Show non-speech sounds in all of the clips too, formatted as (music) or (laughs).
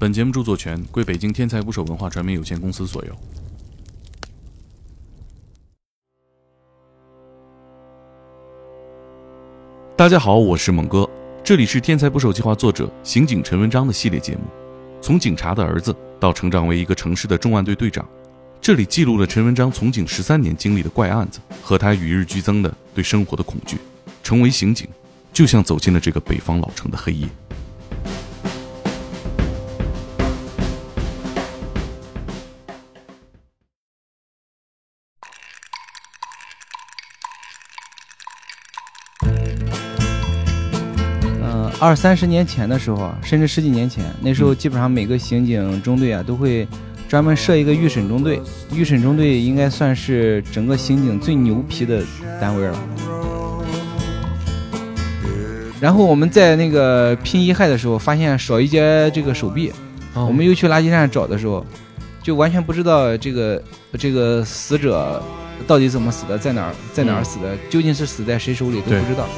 本节目著作权归北京天才捕手文化传媒有限公司所有。大家好，我是猛哥，这里是天才捕手计划作者刑警陈文章的系列节目。从警察的儿子到成长为一个城市的重案队队长，这里记录了陈文章从警十三年经历的怪案子和他与日俱增的对生活的恐惧。成为刑警，就像走进了这个北方老城的黑夜。二三十年前的时候，甚至十几年前，那时候基本上每个刑警中队啊都会专门设一个预审中队。预审中队应该算是整个刑警最牛皮的单位了。然后我们在那个拼遗骸的时候，发现少一截这个手臂，我们又去垃圾站找的时候，就完全不知道这个这个死者到底怎么死的，在哪儿在哪儿死的，究竟是死在谁手里都不知道。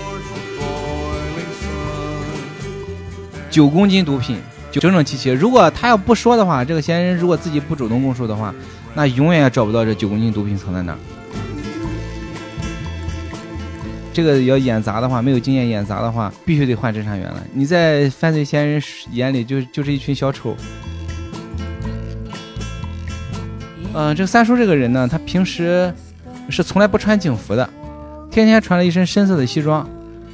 九公斤毒品，整整齐齐。如果他要不说的话，这个嫌疑人如果自己不主动供述的话，那永远也找不到这九公斤毒品藏在哪儿。这个要演砸的话，没有经验演砸的话，必须得换侦查员了。你在犯罪嫌疑人眼里就就是一群小丑。嗯、这个三叔这个人呢，他平时是从来不穿警服的，天天穿了一身深色的西装，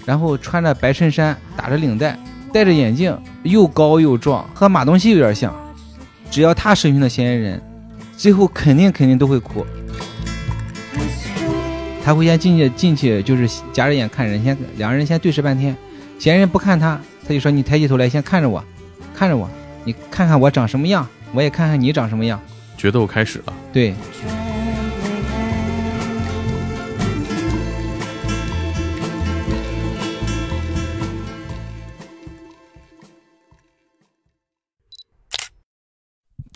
然后穿着白衬衫，打着领带，戴着眼镜，又高又壮，和马东锡有点像。只要他审讯的嫌疑人，最后肯定肯定都会哭。他会先进去进去，就是夹着眼看人，先两个人先对视半天。嫌疑人不看他，他就说：“你抬起头来，先看着我，看着我，你看看我长什么样，我也看看你长什么样。决斗开始了，”对，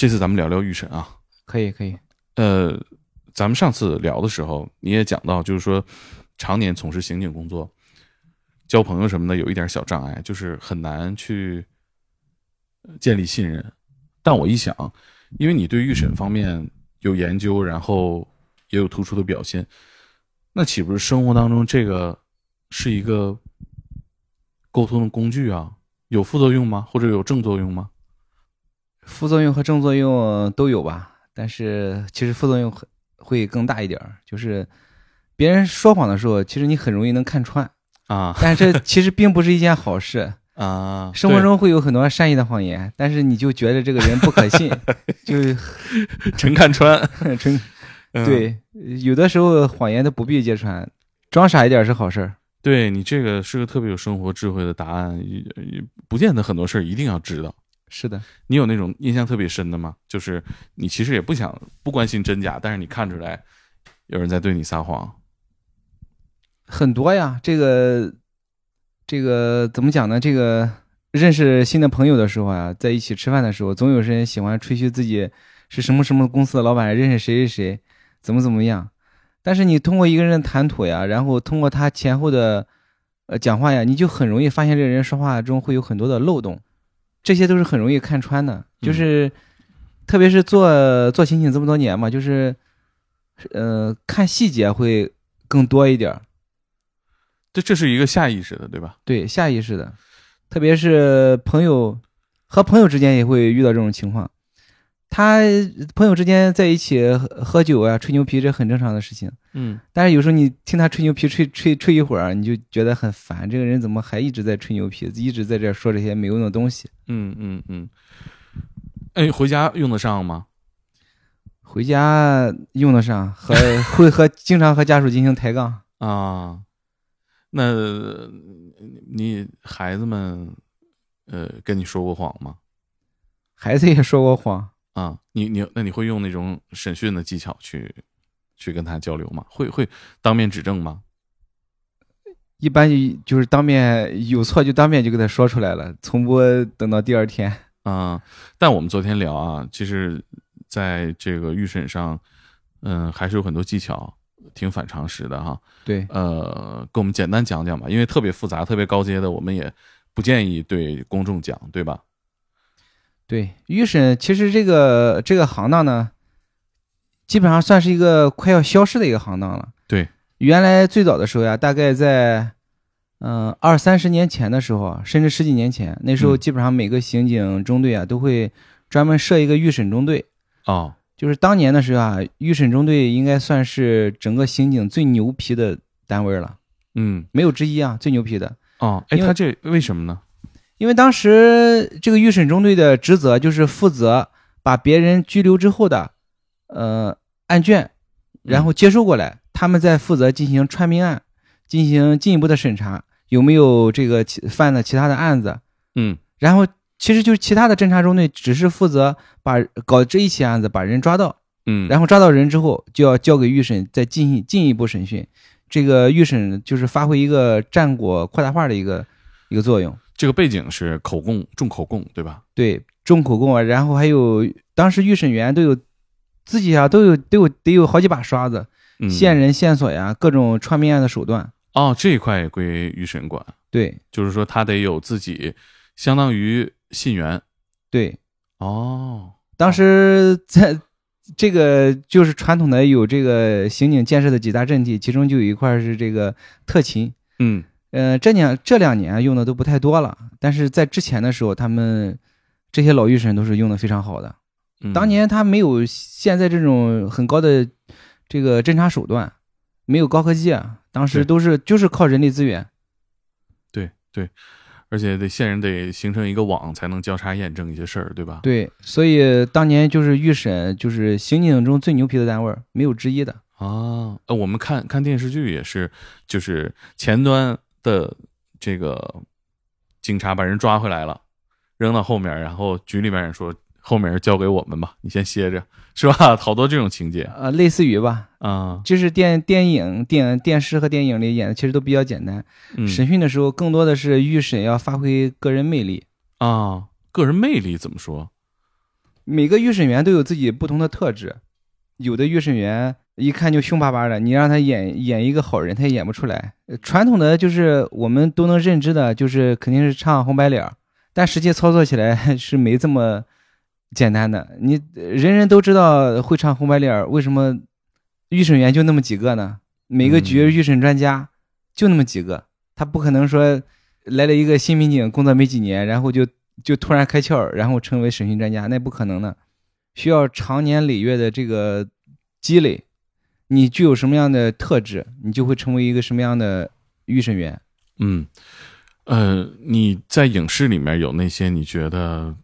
这次咱们聊聊预审啊。可以可以。呃，咱们上次聊的时候，你也讲到，就是说，常年从事刑警工作，交朋友什么的有一点小障碍，就是很难去呃建立信任。但我一想，因为你对预审方面有研究，然后也有突出的表现，那岂不是生活当中这个是一个沟通的工具啊？有副作用吗？或者有正作用吗？副作用和正作用都有吧，但是其实副作用很会更大一点儿。就是别人说谎的时候，其实你很容易能看穿，啊但这其实并不是一件好事。(laughs) 啊，生活中会有很多善意的谎言，但是你就觉得这个人不可信，(laughs) 就陈看穿，(laughs) 真嗯对。有的时候谎言都不必揭穿，装傻一点是好事儿。对你这个是个特别有生活智慧的答案，不见得很多事儿一定要知道。是的，你有那种印象特别深的吗？就是你其实也不想不关心真假，但是你看出来有人在对你撒谎。很多呀。这个这个怎么讲呢？这个认识新的朋友的时候啊，在一起吃饭的时候，总有人喜欢吹嘘自己是什么什么公司的老板，认识谁谁谁，怎么怎么样。但是你通过一个人的谈吐呀，然后通过他前后的呃讲话呀，你就很容易发现这个人说话中会有很多的漏洞，这些都是很容易看穿的。就是、特别是做做刑警这么多年嘛，就是呃看细节会更多一点儿。这这是一个下意识的，对吧？对，下意识的，特别是朋友和朋友之间也会遇到这种情况。他朋友之间在一起喝喝酒啊、吹牛皮，这很正常的事情。嗯，但是有时候你听他吹牛皮吹吹吹一会儿，你就觉得很烦。这个人怎么还一直在吹牛皮，一直在这说这些没用的东西？嗯嗯嗯。哎，回家用得上吗？回家用得上，和 (laughs) 会和经常和家属进行抬杠。啊，那你孩子们呃跟你说过谎吗？孩子也说过谎，啊，你你那你会用那种审讯的技巧去去跟他交流吗？会会当面指证吗？一般就是当面有错就当面就给他说出来了，从不等到第二天。(laughs) 啊、但我们昨天聊啊，其实在这个预审上，嗯，还是有很多技巧，挺反常识的哈。对，呃，跟我们简单讲讲吧，因为特别复杂、特别高阶的，我们也不建议对公众讲，对吧？对，预审其实这个这个行当呢，基本上算是一个快要消失的一个行当了。对，原来最早的时候呀，大概在嗯二三十年前的时候啊，甚至十几年前，那时候嗯基本上每个刑警中队啊都会专门设一个预审中队。哦，就是当年的时候啊，预审中队应该算是整个刑警最牛皮的单位了，嗯，没有之一啊，最牛皮的。哦，哎，他这为什么呢？因为当时这个预审中队的职责就是负责把别人拘留之后的呃案卷，然后接收过来，他们再负责进行串并案，进行进一步的审查，有没有这个其犯的其他的案子，嗯。然后其实就是其他的侦查中队只是负责把搞这一起案子把人抓到，嗯，然后抓到人之后就要交给预审再进行进一步审讯，这个预审就是发挥一个战果扩大化的一个一个作用。这个背景是口供重口供，对吧？对，重口供啊，然后还有当时预审员都有自己啊，都有都有得有好几把刷子，嗯，线人、线索呀，各种串命案的手段。哦，这一块也归预审管，对就是说他得有自己相当于信源。对，哦，当时在这个就是传统的有这个刑警建设的几大阵地，其中就有一块是这个特勤。嗯呃，这年这两年用的都不太多了，但是在之前的时候，他们这些老预审都是用的非常好的。嗯，当年他没有现在这种很高的这个侦查手段，没有高科技啊，当时都是就是靠人力资源。对对，而且得线人得形成一个网，才能交叉验证一些事儿，对吧？对，所以当年就是预审，就是刑警中最牛皮的单位，没有之一的。啊，呃，我们看看电视剧也是，就是前端的这个警察把人抓回来了，扔到后面，然后局里面人说后面交给我们吧，你先歇着，是吧？(laughs) 好多这种情节呃，类似于吧，啊，就是电电影、电电视和电影里演的其实都比较简单。嗯审讯的时候，更多的是预审要发挥个人魅力。啊，个人魅力怎么说？每个预审员都有自己不同的特质，有的预审员一看就凶巴巴的，你让他演演一个好人，他也演不出来。呃传统的就是我们都能认知的，就是肯定是唱红白脸儿，但实际操作起来 (laughs) 是没这么简单的。你人人都知道会唱红白脸儿，为什么预审员就那么几个呢？每个局嗯预审专家就那么几个，他不可能说来了一个新民警，工作没几年，然后就就突然开窍，然后成为审讯专家，那不可能的，需要长年累月的这个积累。你具有什么样的特质，你就会成为一个什么样的预审员。嗯，呃，你在影视里面有那些你觉得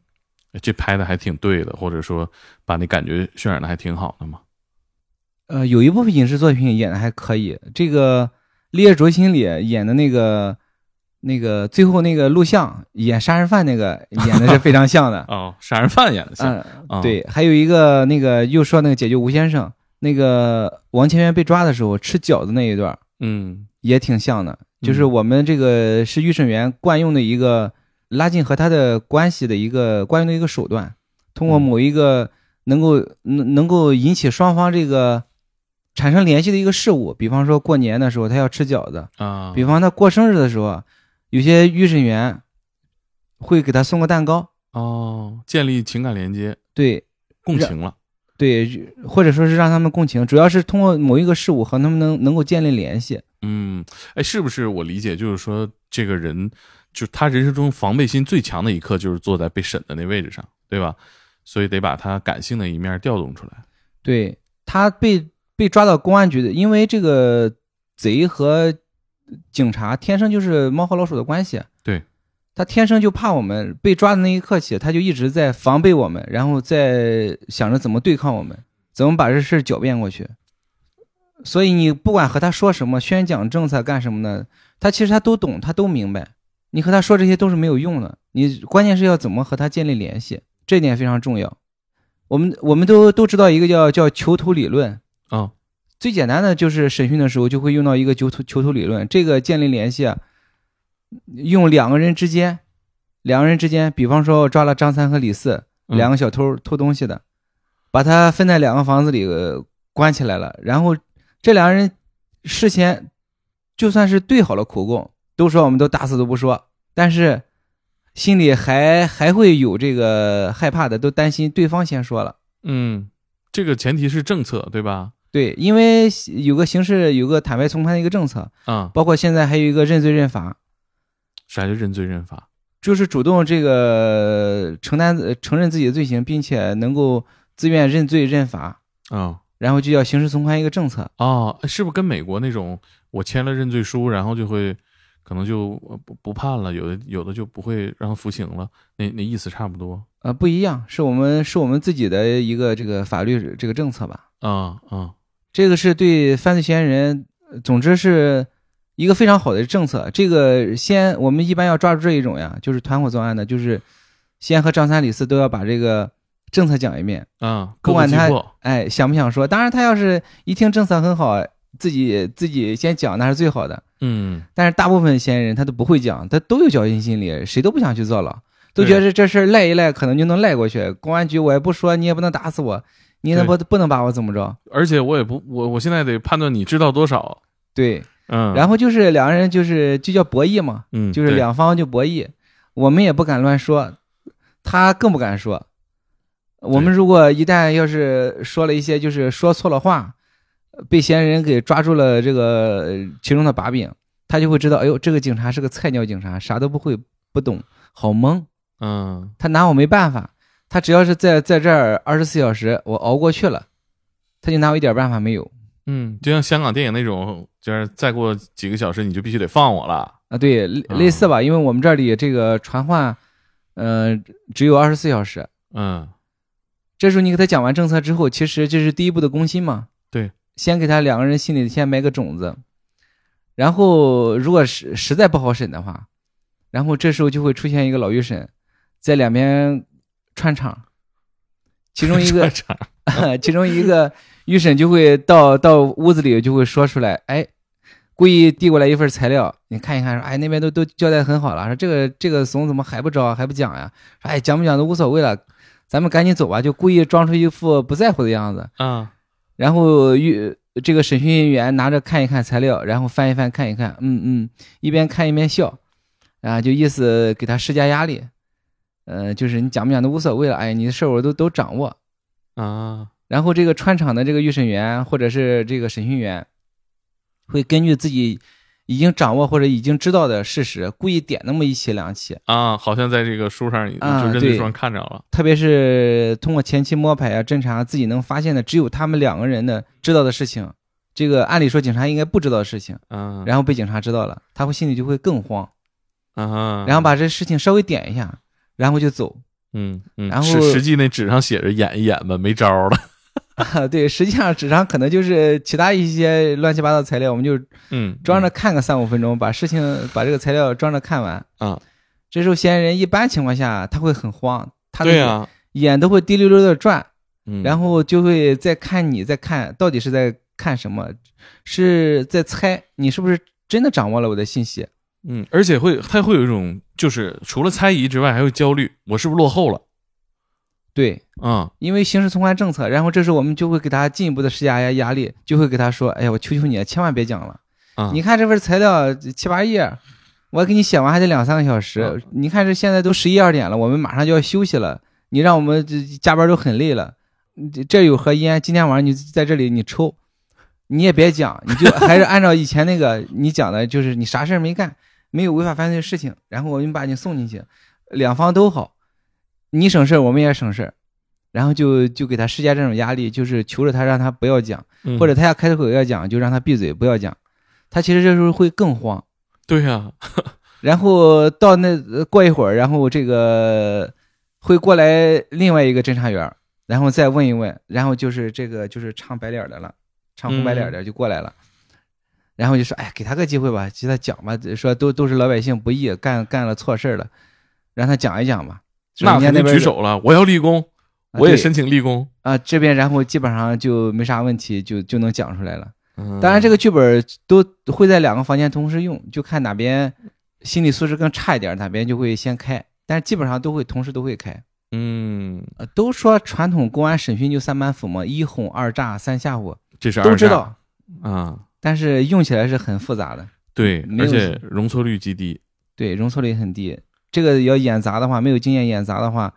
呃这拍的还挺对的，或者说把那感觉渲染的还挺好的吗？呃，有一部分影视作品演的还可以，这个《烈日灼心》里演的那个那个最后那个录像演杀人犯那个 (laughs) 演的是非常像的。哦，杀人犯演的像，对，还有一个那个又说那个解救吴先生，那个王千源被抓的时候吃饺子那一段嗯。也挺像的，就是嗯。我们这个是预审员惯用的一个拉近和他的关系的一个惯用的一个手段，通过嗯。某一个能够能能够引起双方这个产生联系的一个事物，比方说过年的时候他要吃饺子，啊，比方他过生日的时候啊，有些预审员会给他送个蛋糕，哦，建立情感连接，对，共情了。对，或者说是让他们共情，主要是通过某一个事物和他们能能够建立联系。嗯，哎，是不是我理解就是说，这个人就他人生中防备心最强的一刻，就是坐在被审的那位置上，对吧？所以得把他感性的一面调动出来。对他被被抓到公安局的，因为这个贼和警察天生就是猫和老鼠的关系。对，他天生就怕我们被抓的那一刻起，他就一直在防备我们，然后在想着怎么对抗我们，怎么把这事儿狡辩过去。所以你不管和他说什么，宣讲政策干什么的，他其实他都懂，他都明白。你和他说这些都是没有用的，你关键是要怎么和他建立联系，这点非常重要。我们我们都都知道一个叫叫囚徒理论，啊，最简单的就是审讯的时候就会用到一个囚徒囚徒理论。这个建立联系啊，用两个人之间，两个人之间，比方说我抓了张三和李四嗯两个小偷偷东西的，把他分在两个房子里呃关起来了，然后这两个人事先就算是对好了口供，都说我们都打死都不说，但是心里还还会有这个害怕的，都担心对方先说了。嗯，这个前提是政策，对吧？对，因为有个刑事，有个坦白从宽的一个政策，啊、包括现在还有一个认罪认罚，啥叫认罪认罚？就是主动这个承担呃承认自己的罪行，并且能够自愿认罪认罚，啊、然后就叫刑事从宽一个政策。哦，是不是跟美国那种我签了认罪书，然后就会可能就呃不不判了，有的有的就不会让他服刑了，那那意思差不多呃，不一样，是我们是我们自己的一个这个法律这个政策吧。啊啊这个是对犯罪嫌疑人，呃总之是一个非常好的政策。这个先我们一般要抓住这一种呀，就是团伙作案的，就是先和张三李四都要把这个政策讲一遍。啊，不管他哎，想不想说？当然，他要是一听政策很好，自己自己先讲，那是最好的。嗯但是大部分嫌疑人他都不会讲，他都有侥幸心理，谁都不想去坐牢，都觉得这事儿赖一赖可能就能赖过去。公安局我也不说，你也不能打死我，你也不不能把我怎么着？而且我也不我我现在得判断你知道多少，对，嗯，然后就是两个人就是就叫博弈嘛，嗯就是两方就博弈，我们也不敢乱说，他更不敢说。我们如果一旦要是说了一些就是说错了话，被嫌疑人给抓住了这个呃其中的把柄，他就会知道，哎呦，这个警察是个菜鸟警察，啥都不会，不懂，好懵，嗯。他拿我没办法。他只要是在在这儿二十四小时，我熬过去了，他就拿我一点办法没有嗯，就像香港电影那种，就是再过几个小时你就必须得放我了，啊。对，类似吧，因为我们这里这个传唤，呃，只有二十四小时。嗯。这时候你给他讲完政策之后，其实这是第一步的攻心嘛。对，先给他两个人心里先埋个种子，然后如果实实在不好审的话，然后这时候就会出现一个老狱审，在两边串场，其中一个 (laughs) (laughs) 其中一个预审就会到到屋子里就会说出来，哎，故意递过来一份材料，你看一看，说，哎，那边都都交代很好了，说这个这个怂怎么还不招还不讲呀？说，哎，讲不讲都无所谓了，咱们赶紧走吧，就故意装出一副不在乎的样子，啊然后预这个审讯员拿着看一看材料，然后翻一翻看一看，嗯嗯，一边看一边笑，啊，就意思给他施加压力，呃，就是你讲不讲都无所谓了，哎，你的事儿我都都掌握。啊然后这个穿场的这个预审员或者是这个审讯员，会根据自己已经掌握或者已经知道的事实，故意点那么一起两起，啊，好像在这个书上，啊就认罪书上看着了，特别是通过前期摸排啊、侦查，自己能发现的只有他们两个人的知道的事情，这个按理说警察应该不知道的事情，嗯，然后被警察知道了，他会心里就会更慌，啊，然后把这事情稍微点一下，然后就走。嗯嗯，然后实实际那纸上写着演一演吧，没招了，啊，(laughs) 对，实际上纸上可能就是其他一些乱七八糟材料，我们就嗯，装着看个三五分钟，把事情把这个材料装着看完。啊，这时候嫌疑人一般情况下他会很慌，他的对啊，眼都会滴溜溜的转，嗯然后就会再看你，再看到底是在看什么，是在猜你是不是真的掌握了我的信息。嗯，而且会他会有一种就是除了猜疑之外，还会焦虑，我是不是落后了？对，啊，因为刑事从宽政策，然后这时候我们就会给他进一步的施加压压力，就会给他说：“哎呀，我求求你了，千万别讲了。啊你看这份材料七八页，我给你写完还得两三个小时。啊你看这现在都十一二点了，我们马上就要休息了，你让我们这加班都很累了。这这有盒烟，今天晚上你在这里你抽，你也别讲，你就还是按照以前那个你讲的，就是你啥事儿没干，没有违法犯罪的事情，然后我们把你送进去，两方都好，你省事儿，我们也省事儿。然后就就给他施加这种压力，就是求着他让他不要讲，嗯或者他要开口要讲，就让他闭嘴不要讲。他其实这时候会更慌。对呀，(laughs) 然后到那呃过一会儿，然后这个会过来另外一个侦查员，然后再问一问，然后就是这个就是唱白脸的了，唱红白脸的就过来了，然后就说，哎，给他个机会吧，给他讲吧，说都都是老百姓不易，干干了错事儿了，让他讲一讲吧。说那那边举手了，我要立功，啊我也申请立功。啊，这边然后基本上就没啥问题，就就能讲出来了。嗯当然，这个剧本都会在两个房间同时用，就看哪边心理素质更差一点，哪边就会先开。但是基本上都会同时都会开。嗯，呃都说传统公安审讯就三板斧嘛，一哄二诈三吓唬，这是二都知道，啊，但是用起来是很复杂的，对，而且容错率极低。对，容错率很低。这个要演砸的话，没有经验演砸的话，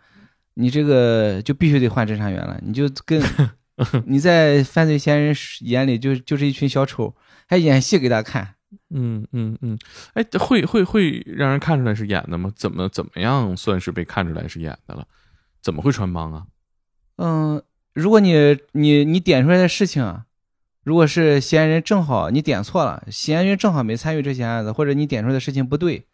你这个就必须得换侦查员了。你就跟 (laughs) 你在犯罪嫌疑人眼里就就是一群小丑，还演戏给他看。嗯嗯嗯，哎，会会会让人看出来是演的吗？怎么怎么样算是被看出来是演的了？怎么会穿帮啊？嗯，如果你你你点出来的事情啊，如果是嫌疑人正好你点错了，嫌疑人正好没参与这些案子，或者你点出来的事情不对，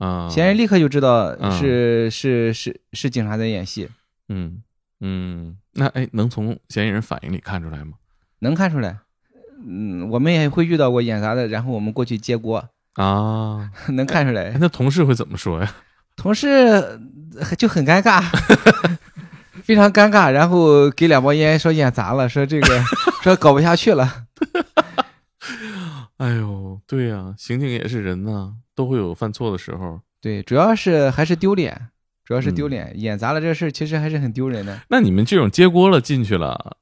啊，嫌疑人立刻就知道嗯是是是是警察在演戏，嗯嗯，那哎，能从嫌疑人反应里看出来吗？能看出来。嗯，我们也会遇到过演砸的，然后我们过去接锅，啊，(laughs) 能看出哎来。那同事会怎么说呀？同事呃就很尴尬，(laughs) 非常尴尬，然后给两包烟，说演砸了，说这个 (laughs) 说搞不下去了。哎呦，对呀、刑警也是人呐，都会有犯错的时候。对，主要是还是丢脸，主要是丢嗯脸，演砸了这事儿其实还是很丢人的。那你们这种接锅了进去了，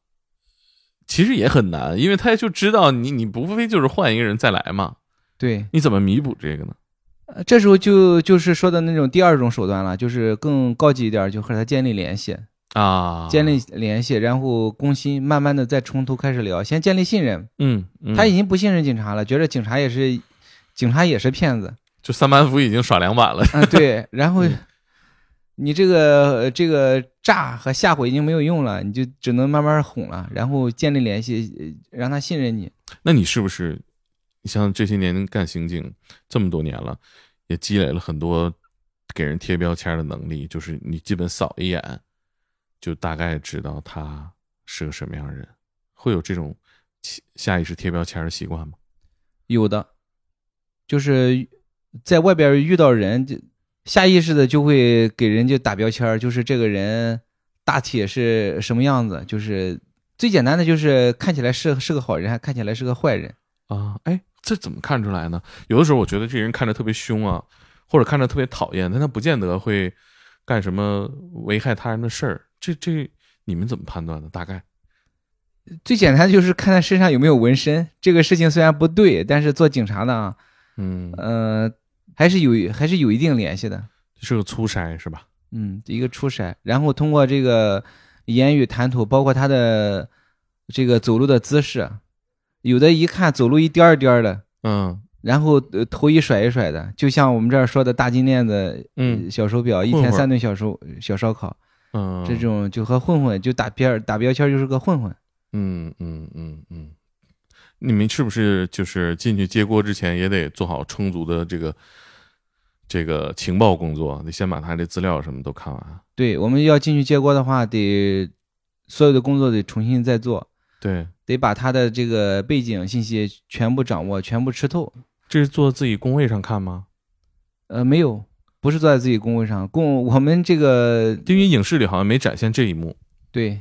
其实也很难，因为他就知道你，你不非就是换一个人再来嘛？对，你怎么弥补这个呢？呃这时候就就是说的那种第二种手段了，就是更高级一点，就和他建立联系，啊，建立联系，然后攻心，慢慢的再从头开始聊，先建立信任。嗯，嗯，他已经不信任警察了，觉得警察也是警察也是骗子。就三板斧已经耍两把了。啊，对，然后嗯你这个呃这个诈和吓唬已经没有用了，你就只能慢慢哄了，然后建立联系，呃让他信任你。那你是不是，你像这些年干刑警这么多年了，也积累了很多给人贴标签的能力？就是你基本扫一眼，就大概知道他是个什么样的人，会有这种下意识贴标签的习惯吗？有的，就是在外边遇到人，就下意识的就会给人家打标签儿，就是这个人大体是什么样子，就是最简单的就是看起来是是个好人，还看起来是个坏人。啊，哎，这怎么看出来呢？有的时候我觉得这人看着特别凶啊，或者看着特别讨厌，但他不见得会干什么危害他人的事儿。这这你们怎么判断的？大概最简单的就是看他身上有没有纹身。这个事情虽然不对，但是做警察的啊，嗯，呃，还是有还是有一定联系的。是个粗筛是吧？嗯，一个初筛，然后通过这个言语谈吐，包括他的这个走路的姿势，有的一看走路一颠儿颠儿的，嗯然后呃头一甩一甩的，就像我们这儿说的大金链子，嗯呃小手表，一天三顿小手小烧烤，嗯，这种就和混混就打边儿打标签就是个混混。嗯嗯嗯嗯，你们是不是就是进去接锅之前也得做好充足的这个这个情报工作？得先把他的资料什么都看完。对，我们要进去接锅的话，得所有的工作得重新再做，对，得把他的这个背景信息全部掌握，全部吃透。这是坐自己工位上看吗？呃，没有，不是坐在自己工位上，工我们这个因为影视里好像没展现这一幕。对，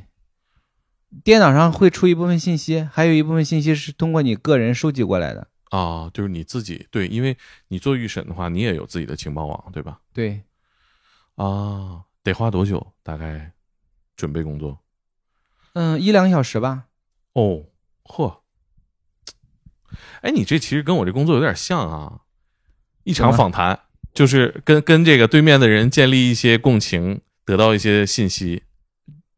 电脑上会出一部分信息，还有一部分信息是通过你个人收集过来的。啊，就是你自己对，因为你做预审的话，你也有自己的情报网，对吧？对，啊，得花多久？大概准备工作？嗯，一两个小时吧。哦，嚯！哎，你这其实跟我这工作有点像啊，一场访谈，就是跟跟这个对面的人建立一些共情，得到一些信息。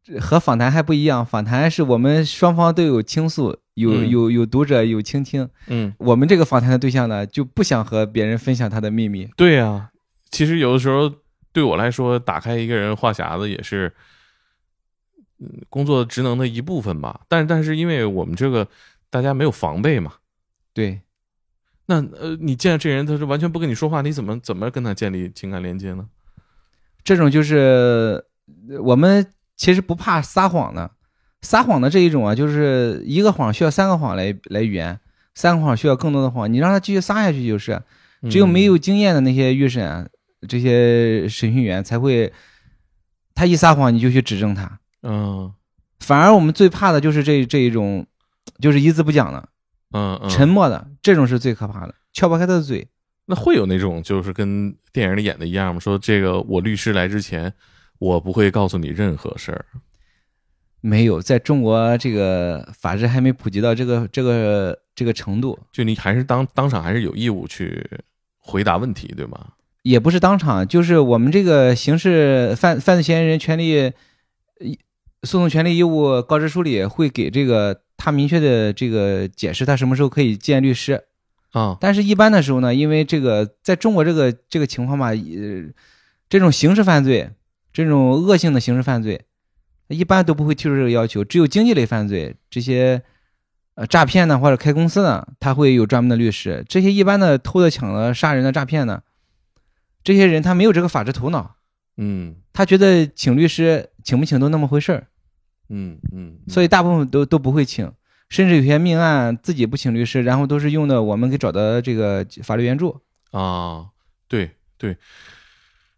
这和访谈还不一样，访谈是我们双方都有倾诉，有、嗯有有读者有倾听。嗯，我们这个访谈的对象呢，就不想和别人分享他的秘密。对呀、其实有的时候对我来说，打开一个人话匣子也是，嗯，工作职能的一部分吧。但但是因为我们这个大家没有防备嘛，对，那呃，你见这人他是完全不跟你说话，你怎么怎么跟他建立情感连接呢？这种就是呃我们其实不怕撒谎的，撒谎的这一种啊，就是一个谎需要三个谎来来圆，三个谎需要更多的谎，你让他继续撒下去就是。只有没有经验的那些预审啊，这些审讯员才会，他一撒谎你就去指证他。嗯反而我们最怕的就是这这一种，就是一字不讲的、嗯嗯，沉默的，这种是最可怕的，撬不开他的嘴。那会有那种就是跟电影里演的一样吗？说这个我律师来之前，我不会告诉你任何事儿。没有，在中国这个法治还没普及到这个这个这个程度。就你还是当当场还是有义务去回答问题，对吗？也不是当场，就是我们这个刑事犯犯罪嫌疑人权利诉讼权利义务告知书里会给这个他明确的这个解释，他什么时候可以见律师。啊，但是，一般的时候呢，因为这个在中国这个这个情况吧，呃，这种刑事犯罪，这种恶性的刑事犯罪，一般都不会提出这个要求。只有经济类犯罪，这些呃诈骗呢或者开公司呢，他会有专门的律师。这些一般的偷的、抢的、杀人的、诈骗的，这些人他没有这个法治头脑，嗯他觉得请律师请不请都那么回事儿，嗯嗯，所以大部分都都不会请。甚至有些命案自己不请律师，然后都是用的我们给找的这个法律援助。啊，对对，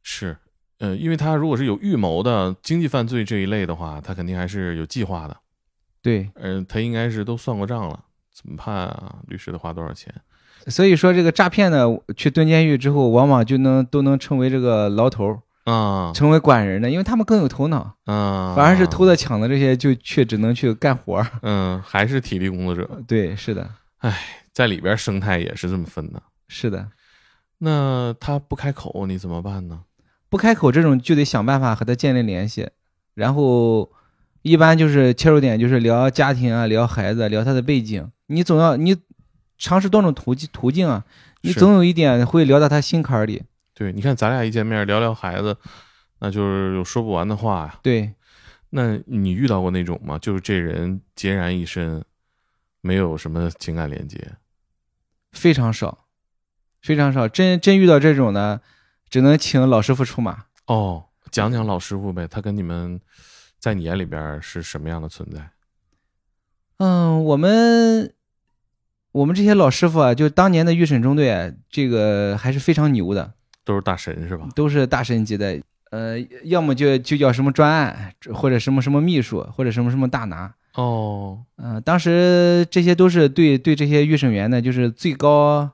是，呃，因为他如果是有预谋的经济犯罪这一类的话，他肯定还是有计划的，对，嗯、他应该是都算过账了，怎么判啊？律师得花多少钱？所以说这个诈骗呢，去蹲监狱之后，往往就能都能成为这个牢头，啊成为管人的，因为他们更有头脑。啊，反而是偷的、抢的这些，就却只能去干活儿。嗯，还是体力工作者，对，是的，在里边生态也是这么分的。是的，那他不开口，你怎么办呢？不开口这种就得想办法和他建立联系，然后一般就是切入点就是聊家庭啊，聊孩子，聊他的背景。你总要你尝试多种途径途径啊，你总有一点会聊到他心坎儿里。对，你看咱俩一见面聊聊孩子，那就是有说不完的话呀。对，那你遇到过那种吗？就是这人孑然一身，没有什么情感连接。非常少，非常少。真真遇到这种的，只能请老师傅出马。哦，讲讲老师傅呗，他跟你们在你眼里边是什么样的存在？嗯，我们我们这些老师傅啊，就当年的预审中队啊，这个还是非常牛的，都是大神是吧？都是大神级的。呃，要么就就叫什么专案，或者什么什么秘书，或者什么什么大拿。哦，嗯、当时这些都是对对这些预审员呢，就是最高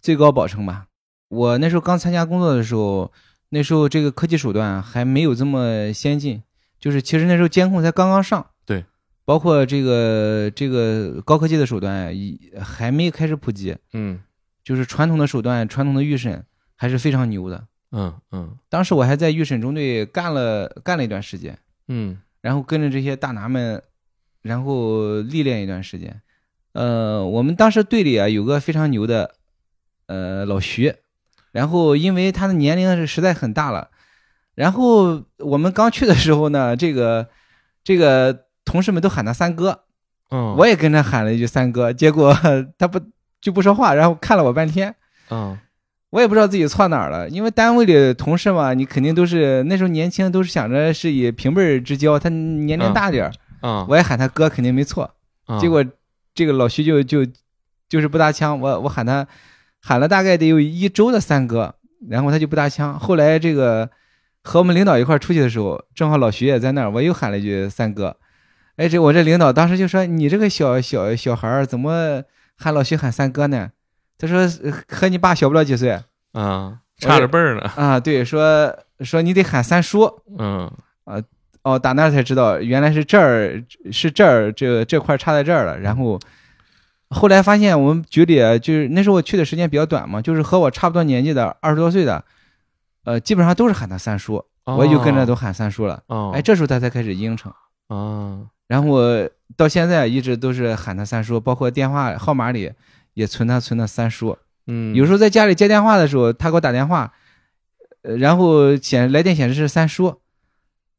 最高保称吧。我那时候刚参加工作的时候，那时候这个科技手段还没有这么先进，就是其实那时候监控才刚刚上，对，包括这个这个高科技的手段也还没开始普及，嗯。就是传统的手段、传统的预审还是非常牛的。嗯嗯。当时我还在预审中队干了干了一段时间，嗯。然后跟着这些大拿们，然后历练一段时间。呃，我们当时队里啊有个非常牛的，呃老徐，然后因为他的年龄是实在很大了，然后我们刚去的时候呢，这个这个同事们都喊他三哥，嗯，我也跟着喊了一句三哥，结果他不就不说话，然后看了我半天，嗯。我也不知道自己错哪儿了，因为单位里同事嘛，你肯定都是那时候年轻，都是想着是以平辈之交，他年龄大点儿，嗯，我也喊他哥，肯定没错。嗯。结果这个老徐就就就是不搭腔，我我喊他喊了大概得有一周的三哥，然后他就不搭腔。后来这个和我们领导一块儿出去的时候，正好老徐也在那儿，我又喊了一句三哥。哎，这我这领导当时就说：“你这个小小小孩儿怎么喊老徐喊三哥呢？”他说：“呃和你爸小不了几岁啊，差着辈儿呢。啊。”对，说说你得喊三叔。嗯哦，打那儿才知道，原来是这儿是这儿这这块儿插在这儿了。然后后来发现我们局里啊就是那时候我去的时间比较短嘛，就是和我差不多年纪的二十多岁的，呃，基本上都是喊他三叔，我也就跟着都喊三叔了。哦，哎，这时候他才开始应承。哦然后我到现在一直都是喊他三叔，包括电话号码里也存他存的三叔。嗯，有时候在家里接电话的时候，他给我打电话，呃，然后显来电显示是三叔。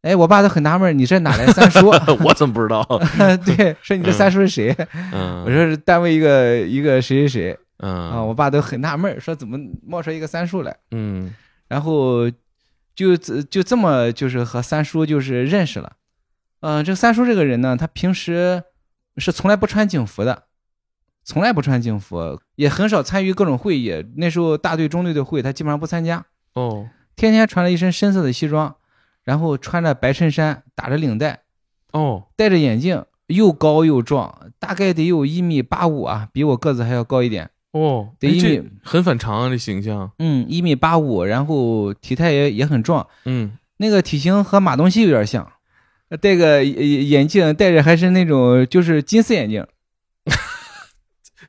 哎，我爸都很纳闷儿，你这哪来三叔？(laughs) 我怎么不知道？(laughs) 对，说你这三叔是谁？嗯，我说是单位一个一个谁谁谁嗯啊，我爸都很纳闷儿，说怎么冒出一个三叔来？嗯然后就就这么就是和三叔就是认识了。嗯、这个三叔这个人呢，他平时是从来不穿警服的，从来不穿警服，也很少参与各种会议。那时候大队、中队的会，他基本上不参加，哦天天穿了一身深色的西装，然后穿着白衬衫，打着领带，哦戴着眼镜，又高又壮，大概得有一米八五啊，比我个子还要高一点。哦，得一米很反常啊，这形象。嗯，一米八五，然后体态也也很壮，嗯那个体型和马东锡有点像，呃戴个呃眼镜，戴着还是那种就是金丝眼镜，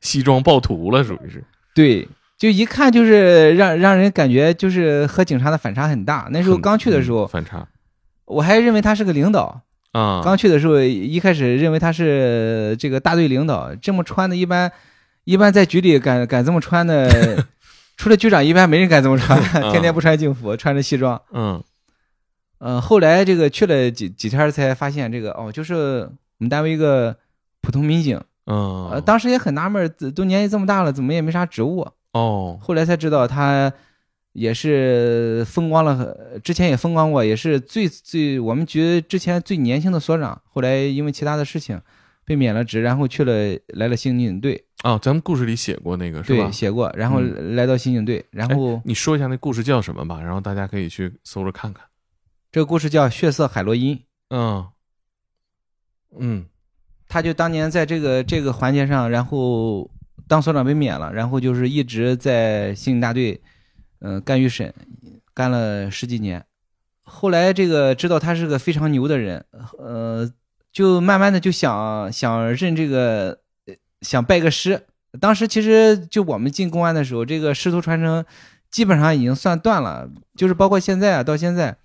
西装暴徒了，属于是。对，就一看就是让让人感觉就是和警察的反差很大。那时候刚去的时候嗯，反差我还认为他是个领导。啊，刚去的时候，一开始认为他是这个大队领导，这么穿的，一般一般在局里敢敢这么穿的，(laughs) 除了局长，一般没人敢这么穿，天天不穿警服，穿着西装。嗯呃，后来这个去了几几天才发现，这个哦，就是我们单位一个普通民警。嗯，呃，当时也很纳闷，都年纪这么大了，怎么也没啥职务？哦，后来才知道他也是风光了很，之前也风光过，也是最最我们局之前最年轻的所长。后来因为其他的事情被免了职，然后去了来了刑警队，哦，咱们故事里写过那个是吧对，？写过，然后嗯来到刑警队，然后你说一下那故事叫什么吧，然后大家可以去搜着看看。这个故事叫《血色海洛因》。嗯嗯他就当年在这个这个环节上，然后当所长被免了，然后就是一直在刑警大队，嗯、干预审，干了十几年。后来这个知道他是个非常牛的人，呃，就慢慢的就想想认这个，想拜个师。当时其实就我们进公安的时候，这个师徒传承基本上已经算断了，就是包括现在啊，到现在。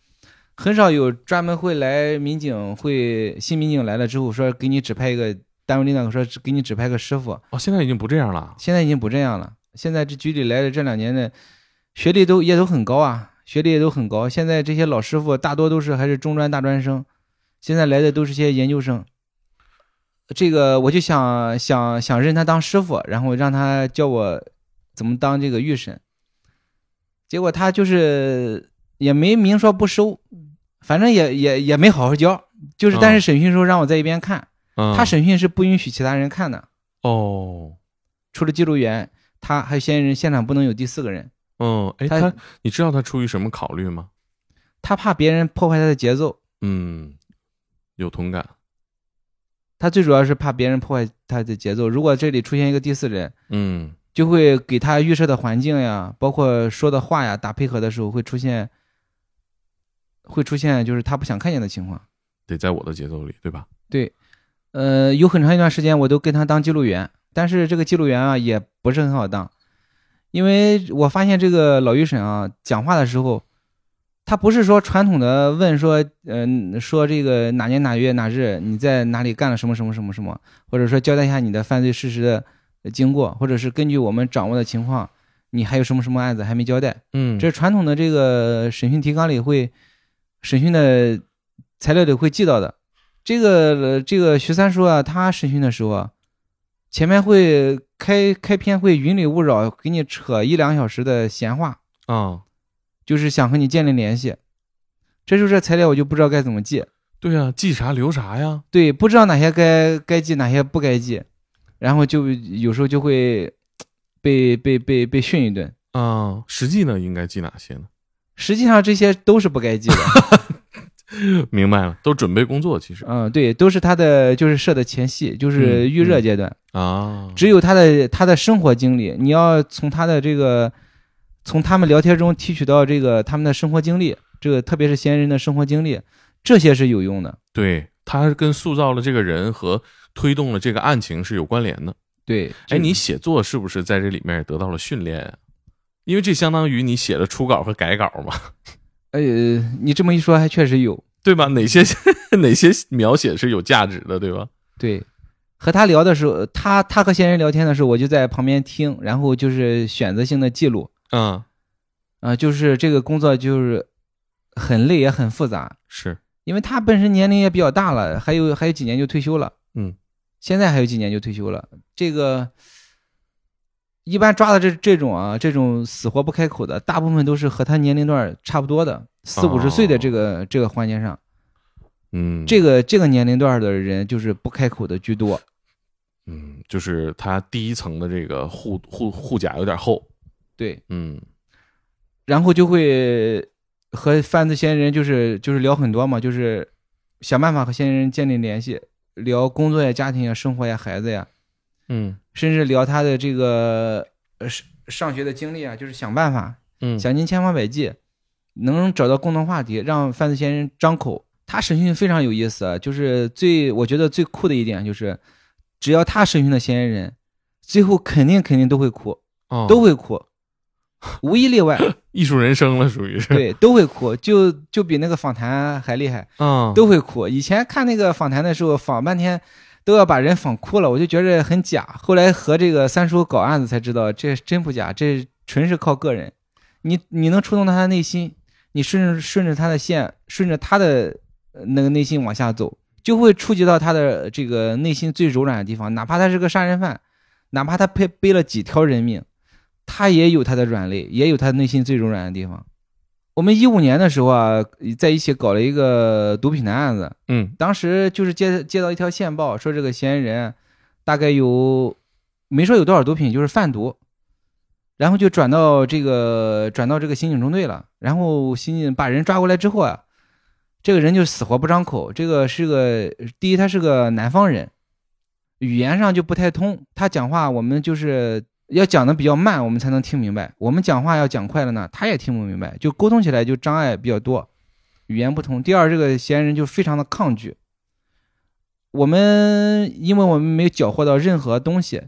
很少有专门会来民警会新民警来了之后说给你指派一个单位领导说给你指派个师傅，哦，现在已经不这样了。现在已经不这样了。现在这局里来的这两年的学历都也都很高啊，学历也都很高。现在这些老师傅大多都是还是中专大专生，现在来的都是些研究生。这个我就想想想认他当师傅，然后让他教我怎么当这个预审。结果他就是也没明说不收，反正也也也没好好教，就是但是审讯时候让我在一边看，嗯，他审讯是不允许其他人看的，哦，除了记录员，他还有嫌疑人，现场不能有第四个人，嗯，哎，他他你知道他出于什么考虑吗？他怕别人破坏他的节奏，嗯，有同感。他最主要是怕别人破坏他的节奏。如果这里出现一个第四人，嗯就会给他预设的环境呀，包括说的话呀，打配合的时候会出现，会出现就是他不想看见的情况。得在我的节奏里，对吧？对，呃，有很长一段时间我都跟他当记录员，但是这个记录员啊也不是很好当，因为我发现这个老预审啊讲话的时候，他不是说传统的问说，嗯、说这个哪年哪月哪日你在哪里干了什么什么什么什么，或者说交代一下你的犯罪事实的经过，或者是根据我们掌握的情况，你还有什么什么案子还没交代。嗯，这传统的这个审讯提纲里会，审讯的材料里会记到的。这个呃这个徐三叔啊，他审讯的时候啊，前面会开开篇会云里雾绕，给你扯一两小时的闲话，啊，就是想和你建立联系。这时候这材料我就不知道该怎么记，对呀、记啥留啥呀。对，不知道哪些该该记，哪些不该记，然后就有时候就会 (tsk) 被被被被训一顿。啊，实际呢应该记哪些呢？实际上这些都是不该记的。(laughs) (laughs) 明白了，都准备工作其实嗯，对，都是他的就是设的前戏，就是预热阶段。啊，只有他的他的生活经历，你要从他的这个从他们聊天中提取到这个他们的生活经历，这个特别是嫌疑人的生活经历，这些是有用的。对他跟塑造了这个人和推动了这个案情是有关联的。对，哎，你写作是不是在这里面也得到了训练啊？因为这相当于你写了初稿和改稿嘛，(laughs) 呃，你这么一说，还确实有。对吧？哪些 (laughs) 哪些描写是有价值的，对吧？对，和他聊的时候，他他和嫌疑人聊天的时候，我就在旁边听，然后就是选择性的记录。嗯，啊、就是这个工作就是很累也很复杂，是，因为他本身年龄也比较大了，还有还有几年就退休了。嗯，现在还有几年就退休了。这个一般抓的这这种啊，这种死活不开口的，大部分都是和他年龄段差不多的，四五十岁的这个、这个环节上，嗯，这个这个年龄段的人就是不开口的居多。嗯，就是他第一层的这个护护护甲有点厚，对，嗯。然后就会和犯罪嫌疑人就是就是聊很多嘛，就是想办法和嫌疑人建立联系，聊工作呀、家庭呀、生活呀、孩子呀，嗯。甚至聊他的这个呃上上学的经历啊，就是想办法嗯，想尽千方百计，能找到共同话题，让犯罪嫌疑人张口。他审讯非常有意思啊，就是最我觉得最酷的一点就是，只要他审讯的嫌疑人，最后肯定肯定都会哭，哦都会哭。无一例外，(laughs) 艺术人生了，属于是。对，都会哭，就就比那个访谈还厉害，啊，都会哭。以前看那个访谈的时候，访半天都要把人访哭了，我就觉着很假。后来和这个三叔搞案子才知道，这真不假，这纯是靠个人。你你能触动他的内心，你顺着顺着他的线，顺着他的呃那个内心往下走，就会触及到他的这个内心最柔软的地方。哪怕他是个杀人犯，哪怕他背背了几条人命，他也有他的软肋，也有他内心最柔软的地方。我们一五年的时候啊，在一起搞了一个毒品的案子，嗯当时就是接接到一条线报，说这个嫌疑人大概有没说有多少毒品，就是贩毒，然后就转到这个转到这个刑警中队了。然后刑警把人抓过来之后啊，这个人就死活不张口。这个是个第一，他是个南方人，语言上就不太通。他讲话我们就是要讲的比较慢，我们才能听明白。我们讲话要讲快了呢，他也听不明白，就沟通起来就障碍比较多。语言不通。第二，这个嫌疑人就非常的抗拒。我们因为我们没有缴获到任何东西，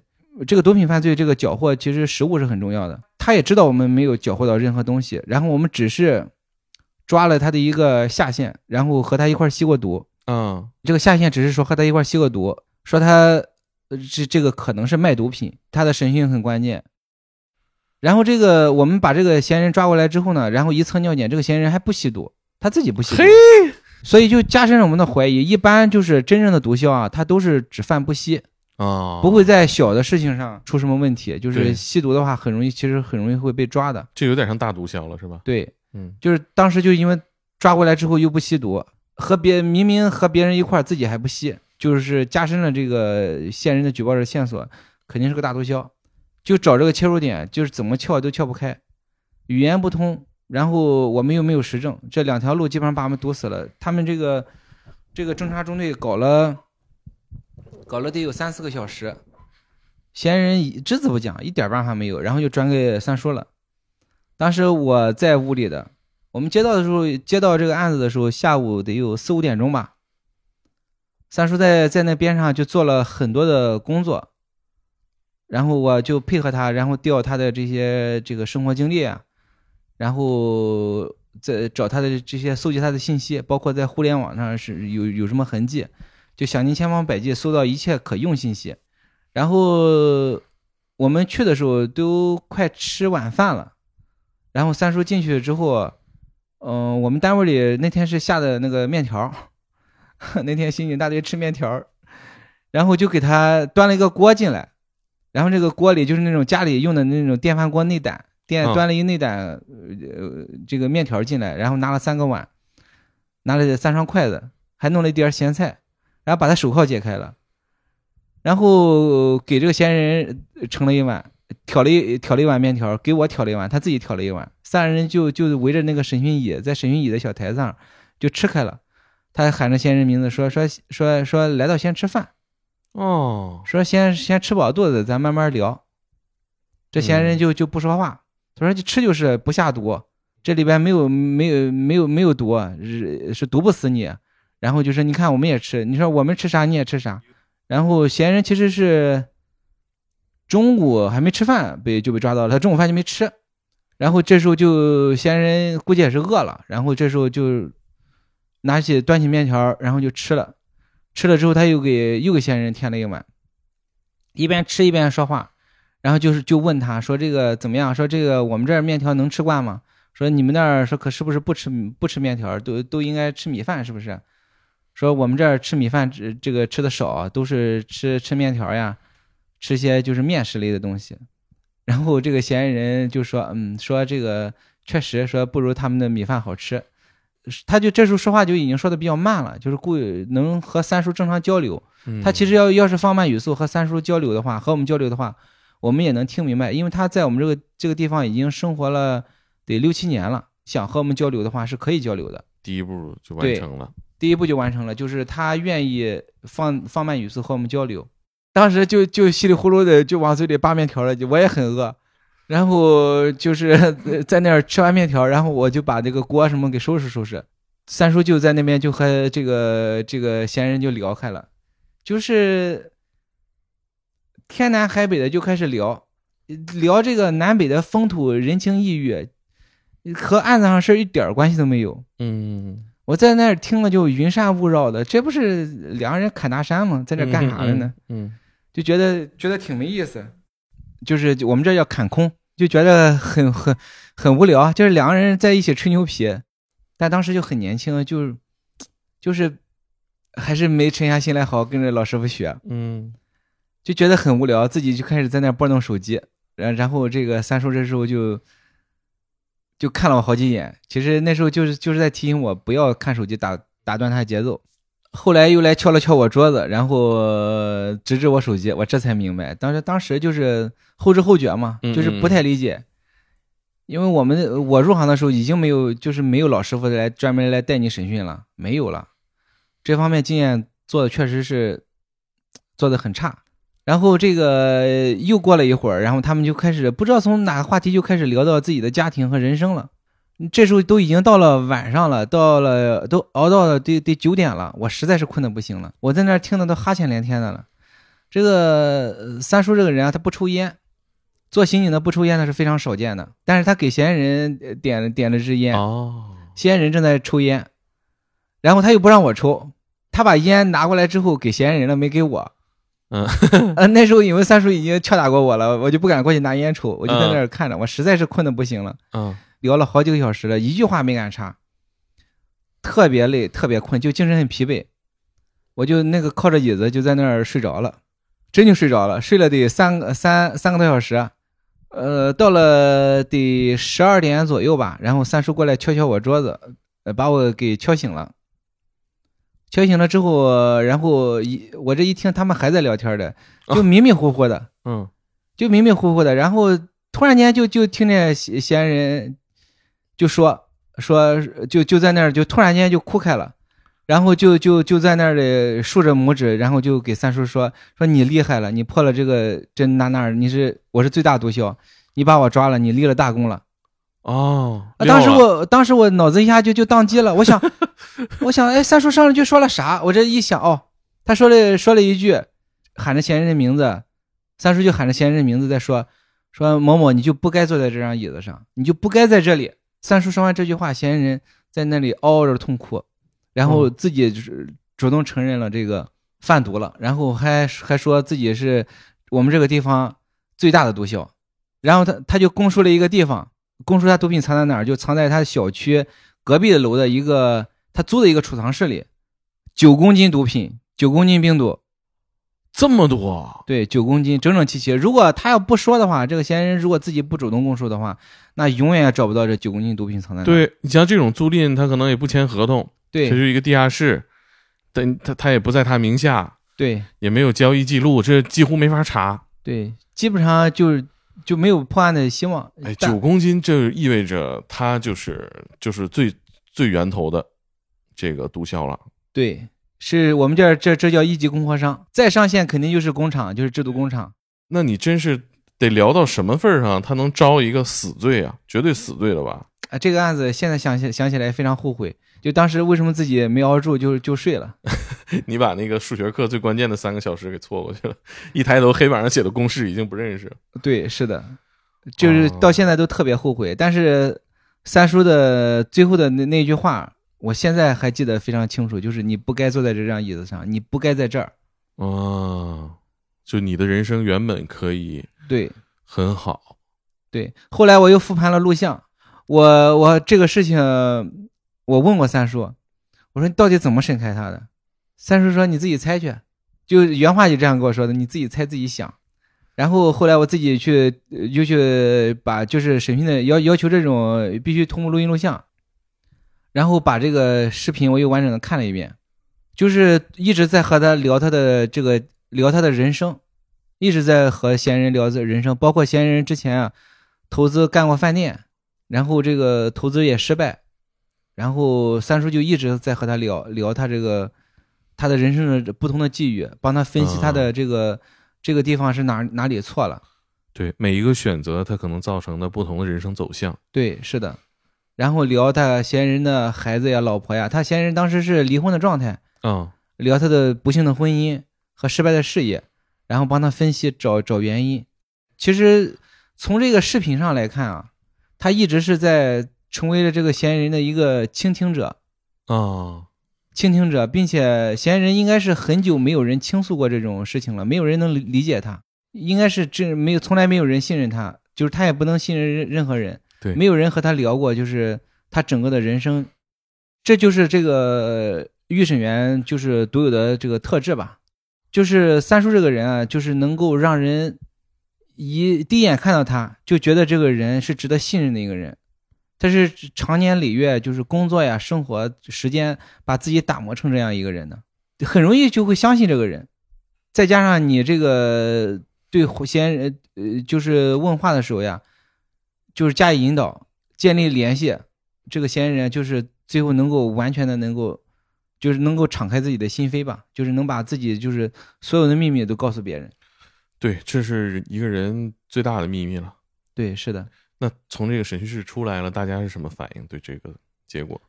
这个毒品犯罪这个缴获其实实物是很重要的。他也知道我们没有缴获到任何东西，然后我们只是抓了他的一个下线，然后和他一块吸过毒。嗯这个下线只是说和他一块吸过毒，说他呃这这个可能是卖毒品，他的审讯很关键。然后这个我们把这个嫌疑人抓过来之后呢，然后一测尿检，这个嫌疑人还不吸毒，他自己不吸毒嘿，所以就加深了我们的怀疑。一般就是真正的毒枭啊，他都是只贩不吸，啊，不会在小的事情上出什么问题。就是吸毒的话，很容易，其实很容易会被抓的。这有点像大毒枭了，是吧？对，嗯就是当时就因为抓过来之后又不吸毒，和别明明和别人一块儿，自己还不吸，就是加深了这个线人的举报的线索，肯定是个大毒枭。就找这个切入点，就是怎么撬都撬不开，语言不通，然后我们又没有实证，这两条路基本上把我们堵死了。他们这个这个侦查中队搞了搞了得有三四个小时，嫌疑人一只字不讲，一点办法没有，然后就转给三叔了。当时我在屋里的，我们接到的时候，接到这个案子的时候，下午得有四五点钟吧。三叔在在那边上就做了很多的工作，然后我就配合他，然后调他的这些这个生活经历啊，然后再找他的这些搜集他的信息，包括在互联网上是有有什么痕迹，就想尽千方百计搜到一切可用信息。然后我们去的时候都快吃晚饭了，然后三叔进去之后，嗯、我们单位里那天是下的那个面条，(laughs) 那天刑警大队吃面条，然后就给他端了一个锅进来，然后这个锅里就是那种家里用的那种电饭锅内胆，电嗯端了一内胆，呃，这个面条进来，然后拿了三个碗，拿了三双筷子，还弄了一碟咸菜，然后把他手铐解开了，然后给这个嫌疑人盛了一碗，挑了一挑了一碗面条，给我挑了一碗，他自己挑了一碗，三人就就围着那个审讯椅，在审讯椅的小台子上就吃开了。他喊着嫌疑人名字，说说说说来到先吃饭，哦，说先先吃饱肚子，咱慢慢聊。这嫌疑人就就不说话，他说吃就是不下毒，这里边没有没有没有没有毒，是是毒不死你。然后就说你看我们也吃，你说我们吃啥你也吃啥。然后嫌疑人其实是中午还没吃饭被就被抓到了，他中午饭就没吃。然后这时候就嫌疑人估计也是饿了，然后这时候就拿起端起面条，然后就吃了。吃了之后他又给又给嫌疑人添了一碗，一边吃一边说话，然后就是就问他说这个怎么样？说这个我们这儿面条能吃惯吗？说你们那儿说可是不是不吃不吃面条，都都应该吃米饭是不是？说我们这儿吃米饭这这个吃的少，都是吃吃面条呀，吃些就是面食类的东西。然后这个嫌疑人就说，嗯，说这个确实说不如他们的米饭好吃。他就这时候说话就已经说的比较慢了，就是故意能和三叔正常交流。嗯他其实要要是放慢语速和三叔交流的话，和我们交流的话，我们也能听明白，因为他在我们这个这个地方已经生活了得六七年了，想和我们交流的话是可以交流的。第一步就完成了。第一步就完成了，就是他愿意放放慢语速和我们交流。当时就就稀里糊涂的就往嘴里扒面条了，我也很饿，然后就是 (laughs) 在那儿吃完面条，然后我就把这个锅什么给收拾收拾。三叔就在那边就和这个这个闲人就聊开了，就是天南海北的就开始聊，聊这个南北的风土人情异域，和案子上事儿一点关系都没有。嗯，我在那儿听了就云山雾绕的，这不是两个人侃大山吗？在这干啥了呢？嗯？就觉得觉得挺没意思，就是我们这叫侃空，就觉得很很很无聊。就是两个人在一起吹牛皮，但当时就很年轻，就就是还是没沉下心来好好跟着老师傅学，嗯就觉得很无聊，自己就开始在那拨弄手机，然然后这个三叔这时候就就看了我好几眼，其实那时候就是就是在提醒我不要看手机打打断他的节奏。后来又来敲了敲我桌子，然后指指我手机，我这才明白，当时当时就是后知后觉嘛，嗯就是不太理解，因为我们我入行的时候已经没有就是没有老师傅来专门来带你审讯了，没有了，这方面经验做的确实是做的很差。然后这个又过了一会儿，然后他们就开始不知道从哪个话题就开始聊到自己的家庭和人生了。这时候都已经到了晚上了，到了都熬到了得得九点了，我实在是困得不行了，我在那儿听的都哈欠连天的了。这个呃三叔这个人啊，他不抽烟，做刑警的不抽烟那是非常少见的，但是他给嫌疑人呃点了点了支烟，哦，嫌疑人正在抽烟，然后他又不让我抽，他把烟拿过来之后给嫌疑人了，没给我。嗯 (laughs) 呃，那时候因为三叔已经敲打过我了，我就不敢过去拿烟抽，我就在那儿看着，我实在是困的不行了。嗯聊了好几个小时了，一句话没敢插，特别累，特别困，就精神很疲惫。我就那个靠着椅子就在那儿睡着了，真就睡着了，睡了得三个三三个多小时。呃，到了得十二点左右吧，然后三叔过来敲敲我桌子，呃，把我给敲醒了。敲醒了之后，然后一我这一听他们还在聊天的，就迷迷糊糊的，嗯就迷迷糊糊的，然后突然间就就听见嫌嫌疑人就说说就就在那儿就突然间就哭开了，然后就就就在那里竖着拇指，然后就给三叔说说你厉害了，你破了这个这那那，你是我是最大毒枭，你把我抓了，你立了大功了。哦，啊，当时我当时我脑子一下就就宕机了，我想 (laughs) 我想哎，三叔上一句说了啥？我这一想哦，他说了说了一句，喊着嫌疑人的名字，三叔就喊着嫌疑人的名字在说说某某，你就不该坐在这张椅子上，你就不该在这里。三叔说完这句话，嫌疑人在那里嗷嗷着痛哭，然后嗯自己就是主动承认了这个贩毒了，然后还还说自己是我们这个地方最大的毒枭，然后他他就供述了一个地方，供述他毒品藏在哪儿，就藏在他小区隔壁的楼的一个他租的一个储藏室里，九公斤毒品，九公斤冰毒，这么多，对，九公斤整整齐齐。如果他要不说的话，这个嫌疑人如果自己不主动供述的话，那永远也找不到这九公斤毒品藏在哪儿。对你像这种租赁，他可能也不签合同，这对就一个地下室，但他他也不在他名下，对也没有交易记录，这几乎没法查。对，基本上就就没有破案的希望。哎，但九公斤，这意味着他就是就是最最源头的这个毒枭了。对，是我们这儿这这叫一级供货商，再上线肯定就是工厂，就是制毒工厂。那你真是得聊到什么份儿上，他能招一个死罪啊？绝对死罪了吧？啊，这个案子现在想起想起来非常后悔，就当时为什么自己没熬住就就睡了。(laughs) 你把那个数学课最关键的三个小时给错过去了，一抬头黑板上写的公式已经不认识。对，是的，就是哦到现在都特别后悔。但是三叔的最后的那那句话，我现在还记得非常清楚，就是你不该坐在这张椅子上，你不该在这儿。啊，就你的人生原本可以对很好，对，后来我又复盘了录像，我我这个事情，我问过三叔，我说你到底怎么审开他的？三叔说你自己猜去，就原话就这样跟我说的，你自己猜自己想。然后后来我自己去又去把就是审讯的要要求这种必须通过录音录像，然后把这个视频我又完整的看了一遍，就是一直在和他聊他的这个聊他的人生，一直在和嫌疑人聊这人生，包括嫌疑人之前啊投资干过饭店，然后这个投资也失败，然后三叔就一直在和他聊聊他这个他的人生的不同的际遇，帮他分析他的这个、这个地方是哪哪里错了。对每一个选择，他可能造成的不同的人生走向。对，是的，然后聊他嫌疑人的孩子呀、老婆呀，他嫌疑人当时是离婚的状态，嗯，聊他的不幸的婚姻和失败的事业，然后帮他分析找找原因。其实从这个视频上来看啊，他一直是在成为了这个嫌疑人的一个倾听者，啊，倾听者，并且嫌疑人应该是很久没有人倾诉过这种事情了，没有人能理理解他，应该是这没有从来没有人信任他，就是他也不能信任任任何人，对，没有人和他聊过，就是他整个的人生，这就是这个预审员就是独有的这个特质吧，就是三叔这个人啊，就是能够让人一第一眼看到他就觉得这个人是值得信任的一个人，他是长年累月就是工作呀、生活时间把自己打磨成这样一个人的，很容易就会相信这个人，再加上你这个对嫌呃就是问话的时候呀，就是加以引导，建立联系，这个嫌疑人就是最后能够完全的能够，就是能够敞开自己的心扉吧，就是能把自己就是所有的秘密都告诉别人。对，这是一个人最大的秘密了。对，是的。那从这个审讯室出来了，大家是什么反应？对这个结果？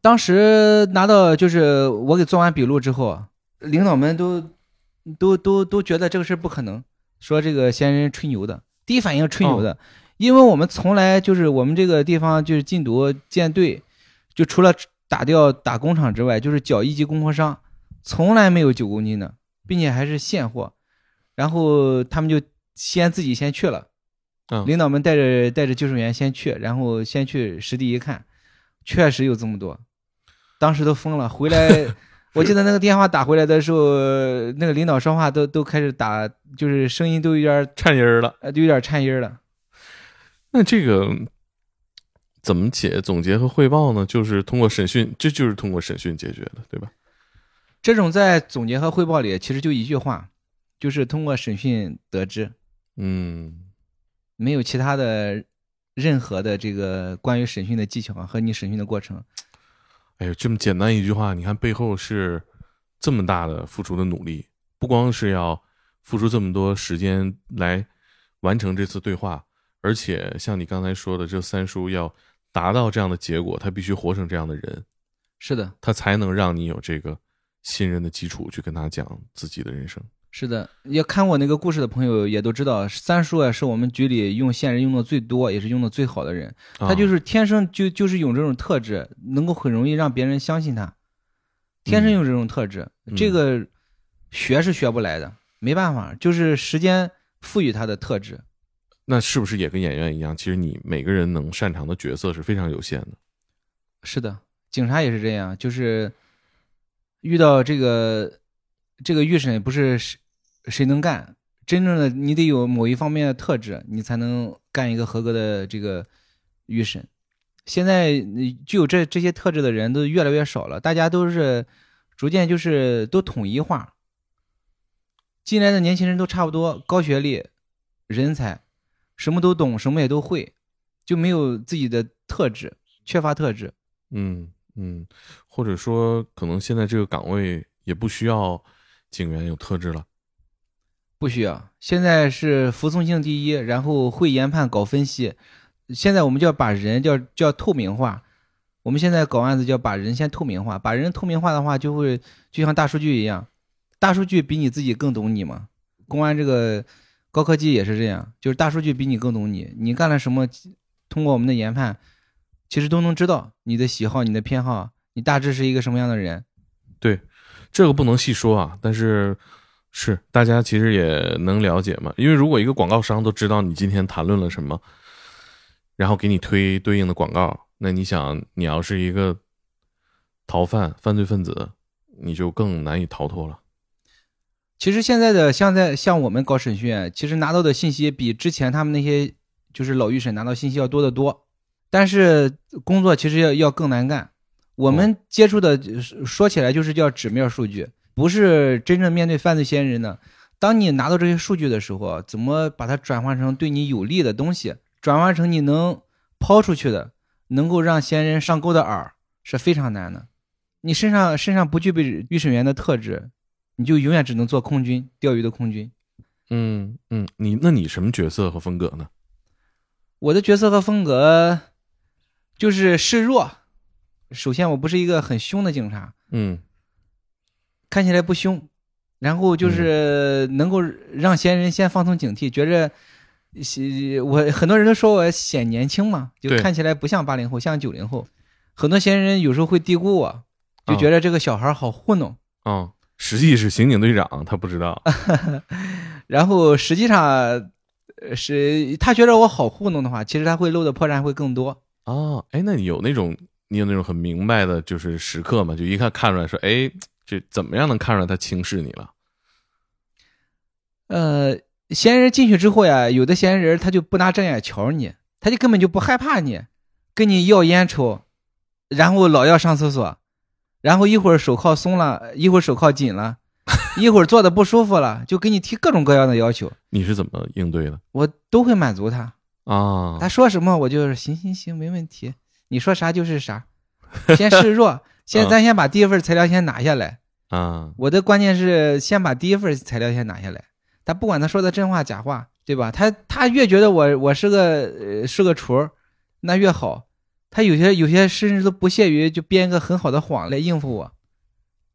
当时拿到就是我给做完笔录之后，领导们都都都都觉得这个事儿不可能，说这个嫌疑人吹牛的。第一反应吹牛的，因为我们从来就是我们这个地方就是禁毒舰队，就除了打掉打工厂之外，就是缴一级供货商，从来没有九公斤的，并且还是现货。然后他们就先自己先去了，嗯领导们带着带着救生员先去，然后先去实地一看，确实有这么多，当时都疯了。回来，(laughs) 我记得那个电话打回来的时候，那个领导说话都都开始打，就是声音都有点颤音儿了。呃，都有点颤音儿了。那这个怎么解总结和汇报呢？就是通过审讯，这就是通过审讯解决的，对吧？这种在总结和汇报里，其实就一句话，就是通过审讯得知，嗯，没有其他的任何的这个关于审讯的技巧和你审讯的过程。哎呦，这么简单一句话，你看背后是这么大的付出的努力，不光是要付出这么多时间来完成这次对话，而且像你刚才说的，这三叔要达到这样的结果，他必须活成这样的人，是的，他才能让你有这个信任的基础去跟他讲自己的人生。是的，也看过那个故事的朋友也都知道，三叔啊是我们局里用线人用的最多，也是用的最好的人。他就是是天生就就是有这种特质，能够很容易让别人相信他，天生有这种特质，嗯这个学是学不来的，没办法，就是时间赋予他的特质。那是不是也跟演员一样？其实你每个人能擅长的角色是非常有限的。是的，警察也是这样，就是遇到这个这个预审，不是谁能干，真正的你得有某一方面的特质，你才能干一个合格的这个预审。现在具有这这些特质的人都越来越少了，大家都是逐渐就是都统一化。进来的年轻人都差不多，高学历、人才，什么都懂，什么也都会，就没有自己的特质，缺乏特质。嗯嗯，或者说，可能现在这个岗位也不需要警员有特质了。不需要，现在是服从性第一，然后会研判、搞分析。现在我们就要把人叫叫透明化。我们现在搞案子就要把人先透明化，把人透明化的话，就会就像大数据一样，大数据比你自己更懂你嘛。公安这个高科技也是这样，就是大数据比你更懂你，你干了什么，通过我们的研判，其实都能知道你的喜好、你的偏好，你大致是一个什么样的人。对，这个不能细说啊，但是是大家其实也能了解嘛。因为如果一个广告商都知道你今天谈论了什么，然后给你推对应的广告，那你想，你要是一个逃犯、犯罪分子，你就更难以逃脱了。其实现在的像在像我们搞审讯，其实拿到的信息比之前他们那些就是老预审拿到信息要多得多，但是工作其实要要更难干。我们接触的说起来就是叫纸面数据，不是真正面对犯罪嫌疑人的。当你拿到这些数据的时候，怎么把它转换成对你有利的东西，转换成你能抛出去的，能够让嫌疑人上钩的饵，是非常难的。你身上身上不具备预审员的特质，你就永远只能做空军，钓鱼的空军。嗯嗯，你那你什么角色和风格呢？我的角色和风格就是示弱。首先，我不是一个很凶的警察，嗯看起来不凶，然后就是能够让嫌疑人先放松警惕，觉着是我很多人都说我显年轻嘛，就看起来不像八零后，像九零后。很多嫌疑人有时候会低估我，就嗯觉得这个小孩好糊弄。嗯，实际是刑警队长，他不知道。(laughs) 然后实际上呃是他觉得我好糊弄的话，其实他会漏的破绽会更多。哦，哎，那你有那种你有那种很明白的，就是时刻嘛？就一看看出来说，哎，这怎么样能看出来他轻视你了？呃，嫌疑人进去之后呀，有的嫌疑人他就不拿正眼瞧你，他就根本就不害怕你，跟你要烟抽，然后老要上厕所，然后一会儿手铐松了，一会儿手铐紧了，(laughs) 一会儿坐的不舒服了，就给你提各种各样的要求，你是怎么应对的我都会满足他。啊？他说什么我就是行行行，没问题，你说啥就是啥，先示弱，(laughs) 先咱先把第一份材料先拿下来。啊，我的关键是先把第一份材料先拿下来。他不管他说的真话假话，对吧？他他越觉得我我是个呃是个雏儿，那越好。他有些有些甚至都不屑于就编一个很好的谎来应付我。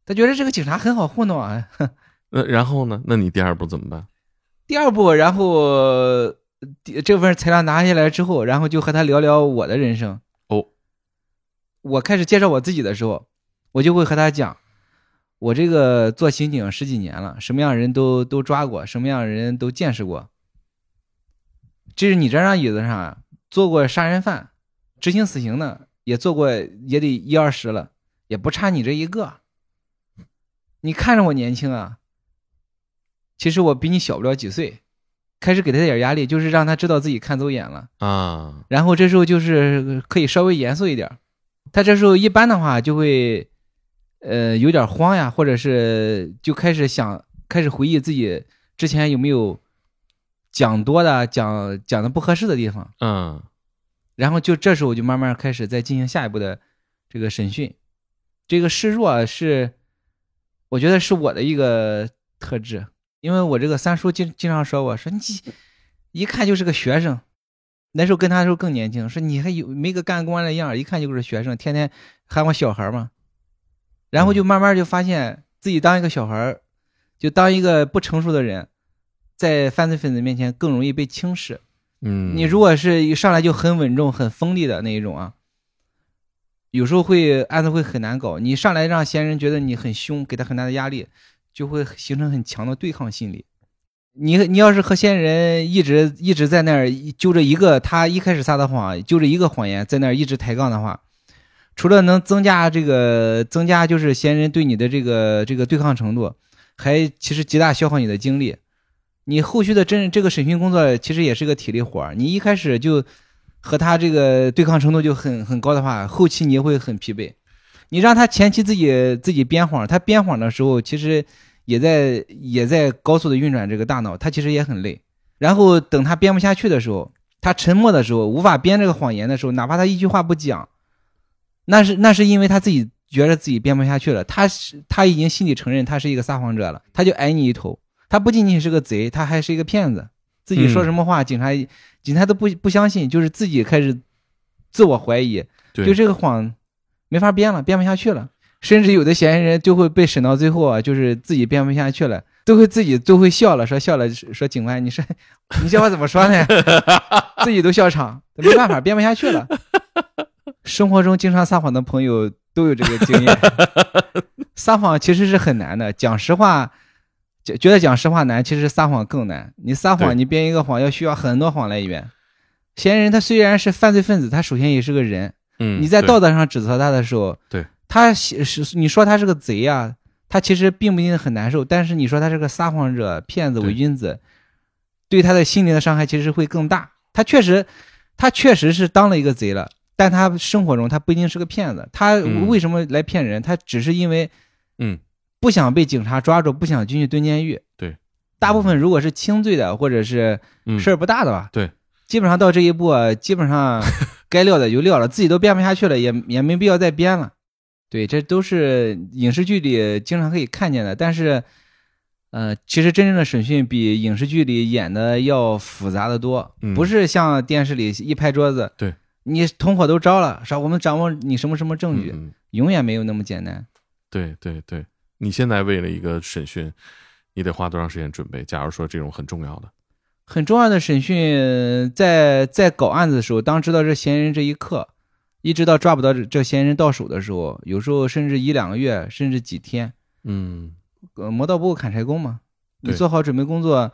他觉得这个警察很好糊弄啊。(laughs) 那然后呢？那你第二步怎么办？第二步，然后这份材料拿下来之后，然后就和他聊聊我的人生。哦，我开始介绍我自己的时候，我就会和他讲，我这个做刑警十几年了，什么样的人都都抓过，什么样的人都见识过。这是你这张椅子上做过杀人犯、执行死刑的，也做过，也得一二十了，也不差你这一个。你看着我年轻啊，其实我比你小不了几岁。开始给他点压力，就是让他知道自己看走眼了。啊，然后这时候就是可以稍微严肃一点。他这时候一般的话就会，呃，有点慌呀，或者是就开始想，开始回忆自己之前有没有讲多的、讲讲的不合适的地方。嗯然后就这时候就慢慢开始再进行下一步的这个审讯。这个示弱是，我觉得是我的一个特质，因为我这个三叔经经常说我说你一看就是个学生，那时候跟他的时候更年轻，说你还有没个干官的样儿，一看就是学生，天天喊我小孩儿嘛。然后就慢慢就发现自己当一个小孩儿，就当一个不成熟的人，在犯罪分子面前更容易被轻视。嗯，你如果是一上来就很稳重、很锋利的那一种啊，有时候会案子会很难搞。你上来让嫌疑人觉得你很凶，给他很大的压力，就会形成很强的对抗心理。你你要是和嫌疑人一直一直在那儿就着一个他一开始撒的谎，揪着一个谎言在那儿一直抬杠的话，除了能增加这个增加就是嫌疑人对你的这个这个对抗程度，还其实极大消耗你的精力。你后续的真这个审讯工作其实也是个体力活儿，你一开始就和他这个对抗程度就很很高的话，后期你也会很疲惫。你让他前期自己自己编谎，他编谎的时候其实也在也在高速的运转这个大脑，他其实也很累。然后等他编不下去的时候，他沉默的时候，无法编这个谎言的时候，哪怕他一句话不讲，那是那是因为他自己觉得自己编不下去了，他是他已经心里承认他是一个撒谎者了，他就挨你一头。他不仅仅是个贼，他还是一个骗子。自己说什么话，警察警察都不不相信，就是自己开始自我怀疑，就这个谎没法编了，编不下去了。甚至有的嫌疑人就会被审到最后啊，就是自己编不下去了，都会自己都会笑了，说笑了，说警官，你说你叫我怎么说呢？(laughs) 自己都笑场，没办法，编不下去了。(laughs) 生活中经常撒谎的朋友都有这个经验，(laughs) 撒谎其实是很难的，讲实话。觉觉得讲实话难，其实撒谎更难。你撒谎，你编一个谎要需要很多谎来圆。嫌疑人他虽然是犯罪分子，他首先也是个人。嗯，你在道德上指责他的时候，对他是是你说他是个贼啊、他其实并不一定很难受。但是你说他是个撒谎者、骗子、伪君子，对他的心灵的伤害其实会更大。他确实，他确实是当了一个贼了，但他生活中他不一定是个骗子。他嗯为什么来骗人？他只是因为嗯不想被警察抓住，不想进去蹲监狱。对，大部分如果是轻罪的或者是嗯事儿不大的吧，对，基本上到这一步啊，基本上 (laughs) 该撂的就撂了，自己都编不下去了，也也没必要再编了。对，这都是影视剧里经常可以看见的，但是，呃，其实真正的审讯比影视剧里演的要复杂的多，嗯不是像电视里一拍桌子，对你同伙都招了，说我们掌握你什么什么证据，永远没有那么简单。对对对，你现在为了一个审讯，你得花多长时间准备？假如说这种很重要的，很重要的审讯，在在搞案子的时候，当知道这嫌疑人这一刻，一直到抓不到这这嫌疑人到手的时候，有时候甚至一两个月，甚至几天。嗯，呃，磨刀不误砍柴工嘛，你做好准备工作，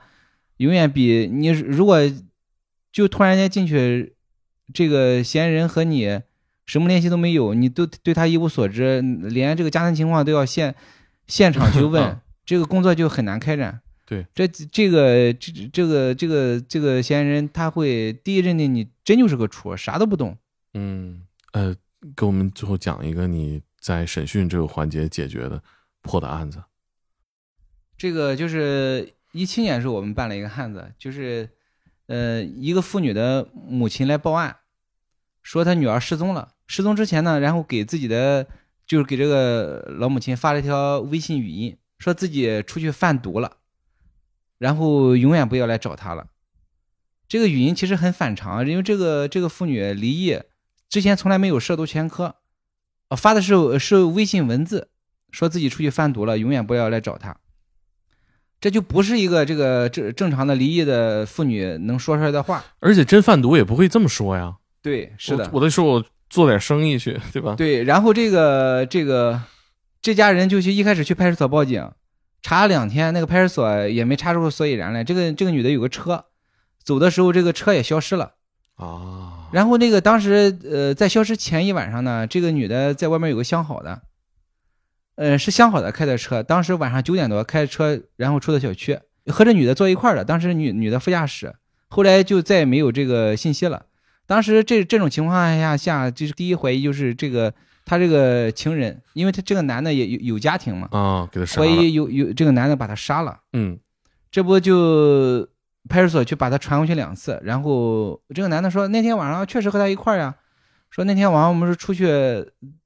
永远比你如果就突然间进去，这个嫌疑人和你什么联系都没有，你都对他一无所知，连这个家庭情况都要现现场去问，(laughs) 这个工作就很难开展。对，这这个这这个这个这个嫌疑人他会第一认定你真就是个雏，啥都不懂。嗯，呃，给我们最后讲一个你在审讯这个环节解决的破的案子。这个就是一七年的时候，我们办了一个案子，就是呃，一个妇女的母亲来报案，说他女儿失踪了。失踪之前呢，然后给自己的就是给这个老母亲发了一条微信语音，说自己出去贩毒了，然后永远不要来找她了。这个语音其实很反常，因为这个这个妇女离异之前从来没有涉毒前科，发的是是微信文字，说自己出去贩毒了，永远不要来找她。这就不是一个这个正正常的离异的妇女能说出来的话。而且真贩毒也不会这么说呀。对，是的，我我得说我做点生意去，对吧？对。然后这个这个这家人就去一开始去派出所报警，查了两天，那个派出所也没查出所以然来。这个这个女的有个车，走的时候这个车也消失了。啊，然后那个当时呃在消失前一晚上呢，这个女的在外面有个相好的，呃是相好的开的车，当时晚上九点多开车，然后出的小区，和这女的坐一块儿的，当时女女的副驾驶，后来就再也没有这个信息了。当时这这种情况下下，就是第一怀疑就是这个他这个情人，因为他这个男的也有有家庭嘛，啊，给他杀怀。疑有有这个男的把他杀了。嗯这不就派出所去把他传过去两次，然后这个男的说那天晚上确实和他一块儿呀，说那天晚上我们是出去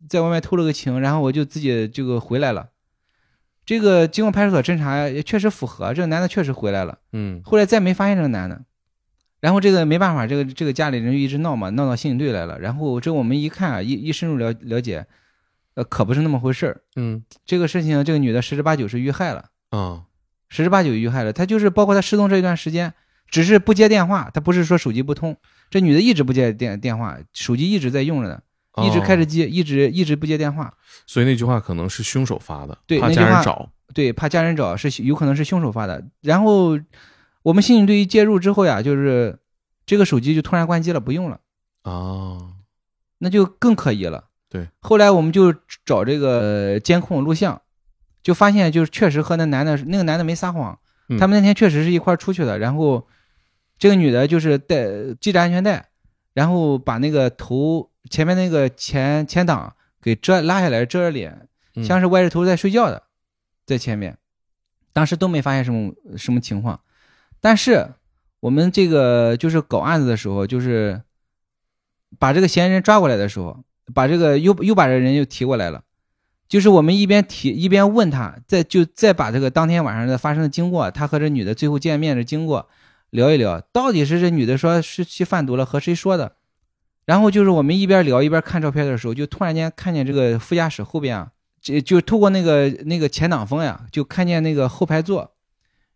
在外面偷了个情，然后我就自己这个回来了。这个经过派出所侦查也确实符合，这个男的确实回来了。嗯后来再没发现这个男的，然后这个没办法，这个这个家里人就一直闹嘛，闹到刑警队来了。然后这我们一看啊，一一深入了了解，呃，可不是那么回事儿。嗯这个事情，这个女的十之八九是遇害了。啊十之八九遇害了。她就是包括她失踪这一段时间，只是不接电话，她不是说手机不通，这女的一直不接电电话，手机一直在用着呢，一直开着哦机，一直一直不接电话。所以那句话可能是凶手发的，怕对那句话家人找。对，怕家人找是有可能是凶手发的。然后我们刑警队一介入之后呀，就是这个手机就突然关机了，不用了，啊，那就更可疑了。对，后来我们就找这个呃监控录像，就发现就是确实和那男的那个男的没撒谎，嗯。他们那天确实是一块出去的。然后这个女的就是带系着安全带，然后把那个头前面那个前前挡给遮拉下来遮着脸，嗯。像是歪着头在睡觉的，在前面，当时都没发现什么什么情况，但是我们这个就是搞案子的时候，就是把这个嫌疑人抓过来的时候，把这个又又把这人又提过来了，就是我们一边提一边问他，再就再把这个当天晚上的发生的经过，他和这女的最后见面的经过聊一聊，到底是这女的说是去贩毒了和谁说的，然后就是我们一边聊一边看照片的时候，就突然间看见这个副驾驶后边啊，这就透过那个那个前挡风呀，就看见那个后排座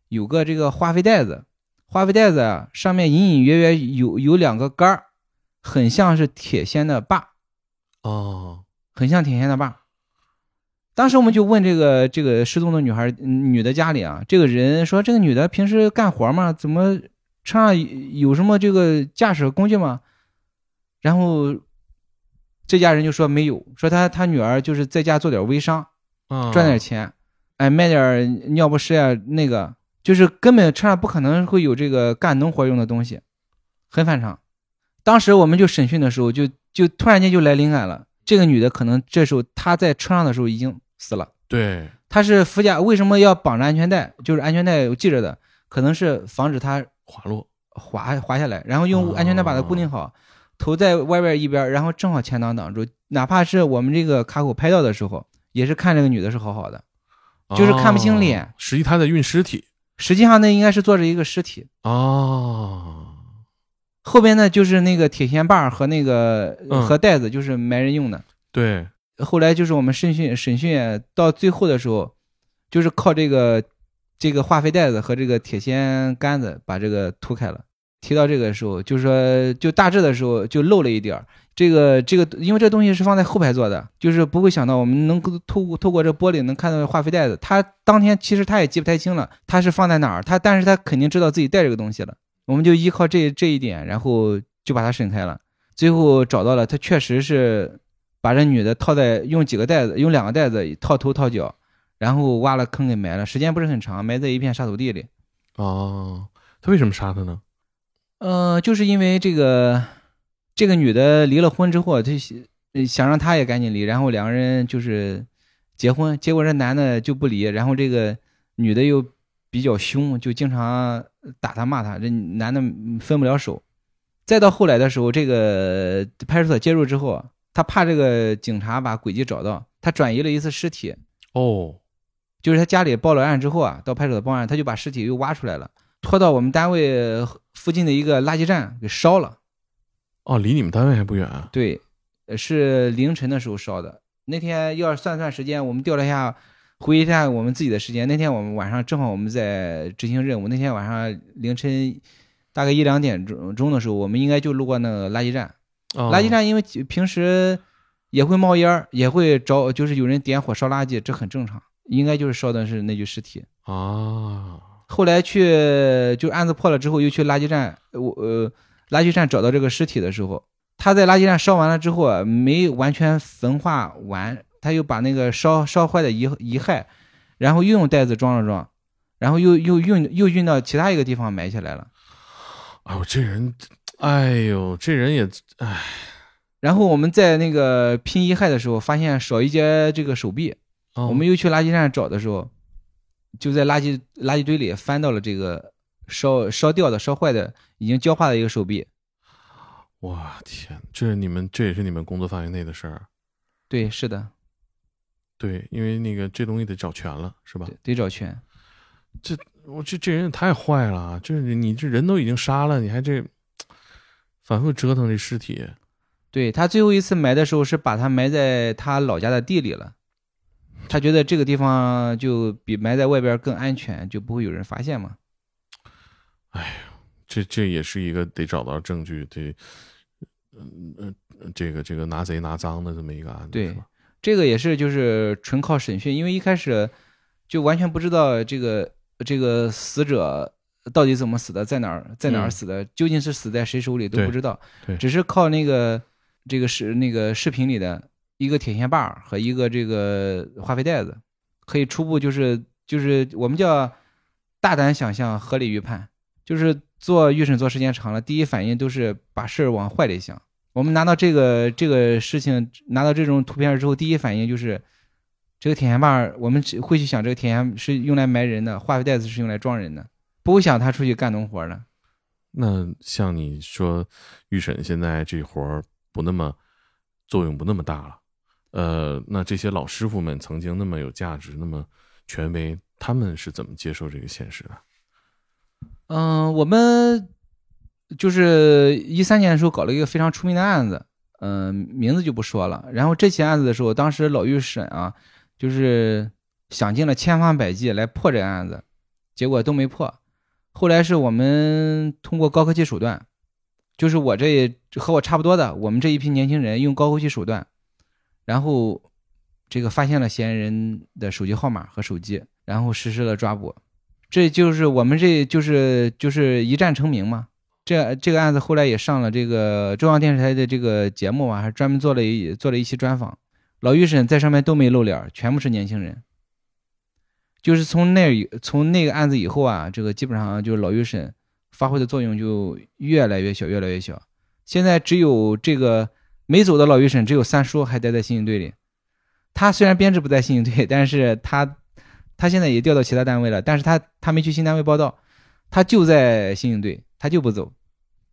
有个这个花费袋子，花费袋子啊上面隐隐约约有有两个杆儿，很像是铁锨的把，哦，很像铁锨的把。当时我们就问这个这个失踪的女孩嗯女的家里啊，这个人说这个女的平时干活吗？怎么车上有有什么这个驾驶工具吗？然后这家人就说没有，说他他女儿就是在家做点微商，啊赚点钱，哎，卖点尿不湿呀，那个就是根本车上不可能会有这个干农活用的东西，很反常。当时我们就审讯的时候就，就突然间就来灵感了，这个女的可能这时候她在车上的时候已经死了。对，她是副驾，为什么要绑着安全带？就是安全带我系着的，可能是防止她滑落。滑滑下来，然后用安全带把它固定好，头在外边一边，然后正好前挡挡住。哪怕是我们这个卡口拍到的时候，也是看这个女的是好好的，就是看不清脸哦实际她在运尸体实际上那应该是坐着一个尸体。哦。后边呢就是那个铁锨把儿和那个、嗯和袋子，就是埋人用的。对，后来就是我们审讯审讯到最后的时候，就是靠这个这个化肥袋子和这个铁锨杆子把这个脱开了。提到这个时候，就是说就大致的时候就漏了一点儿。这个这个，因为这东西是放在后排座的，就是不会想到我们能够透过透过这玻璃能看到化肥袋子。他当天其实他也记不太清了，他是放在哪儿，他但是他肯定知道自己带这个东西了。我们就依靠这这一点，然后就把他审开了。最后找到了，他确实是把这女的套在用几个袋子，用两个袋子套头套脚，然后挖了坑给埋了。时间不是很长，埋在一片沙土地里。哦，他为什么杀他呢？呃，就是因为这个。这个女的离了婚之后，她想让他也赶紧离，然后两个人就是结婚。结果这男的就不离，然后这个女的又比较凶，就经常打他骂他。这男的分不了手。再到后来的时候，这个派出所介入之后，他怕这个警察把轨迹找到，他转移了一次尸体。哦，就是他家里报了案之后啊，到派出所报案，他就把尸体又挖出来了，拖到我们单位附近的一个垃圾站给烧了。哦，离你们单位还不远啊？对，是凌晨的时候烧的。那天要算算时间，我们调了一下，回忆一下我们自己的时间。那天我们晚上正好我们在执行任务。那天晚上凌晨大概一两点钟钟的时候，我们应该就路过那个垃圾站。垃圾站因为平时也会冒烟也会着，就是有人点火烧垃圾，这很正常。应该就是烧的是那具尸体啊。后来去就案子破了之后，又去垃圾站，我呃。垃圾站找到这个尸体的时候，他在垃圾站烧完了之后啊，没完全焚化完，他又把那个烧烧坏的遗遗骸，然后又用袋子装了装，然后又又运又运到其他一个地方埋起来了。哎呦，这人，哎呦，这人也，哎。然后我们在那个拼遗骸的时候，发现少一截这个手臂，我们又去垃圾站找的时候，就在垃圾垃圾堆里翻到了这个。烧烧掉的、烧坏的、已经焦化的一个手臂。哇天，这是你们这也是你们工作范围内的事儿。对，是的。对，因为那个这东西得找全了，是吧？得找全。这我这这人也太坏了，就是你这人都已经杀了，你还这反复折腾这尸体。对他最后一次埋的时候是把他埋在他老家的地里了，他觉得这个地方就比埋在外边更安全，就不会有人发现嘛。哎呀，这这也是一个得找到证据，得，嗯嗯，这个这个拿贼拿赃的这么一个案子。对，这个也是就是纯靠审讯，因为一开始就完全不知道这个这个死者到底怎么死的，在哪儿在哪儿死的，究竟是死在谁手里都不知道。对，只是靠那个这个视那个视频里的一个铁线把和一个这个化肥袋子，可以初步就是就是我们叫大胆想象，合理预判。就是做预审做时间长了，第一反应都是把事儿往坏里想。我们拿到这个这个事情，拿到这种图片之后，第一反应就是这个铁锨把，我们会去想这个铁锨是用来埋人的，化肥袋子是用来装人的，不会想他出去干农活的。那像你说预审现在这活儿不那么作用不那么大了，呃，那这些老师傅们曾经那么有价值，那么权威，他们是怎么接受这个现实的？嗯，我们就是一三年的时候搞了一个非常出名的案子，嗯，名字就不说了。然后这起案子的时候，当时老预审啊，就是想尽了千方百计来破这个案子，结果都没破。后来是我们通过高科技手段，就是我这和我差不多的，我们这一批年轻人用高科技手段，然后这个发现了嫌疑人的手机号码和手机，然后实施了抓捕。这就是我们这就是就是一战成名嘛。这这个案子后来也上了这个中央电视台的这个节目啊，还专门做了一做了一期专访。老预审在上面都没露脸，全部是年轻人。就是从那从那个案子以后啊，这个基本上就是老预审发挥的作用就越来越小，越来越小。现在只有这个没走的老预审，只有三叔还待在刑警队里。他虽然编制不在刑警队，但是他。他现在也调到其他单位了，但是他他没去新单位报道，他就在刑警队，他就不走，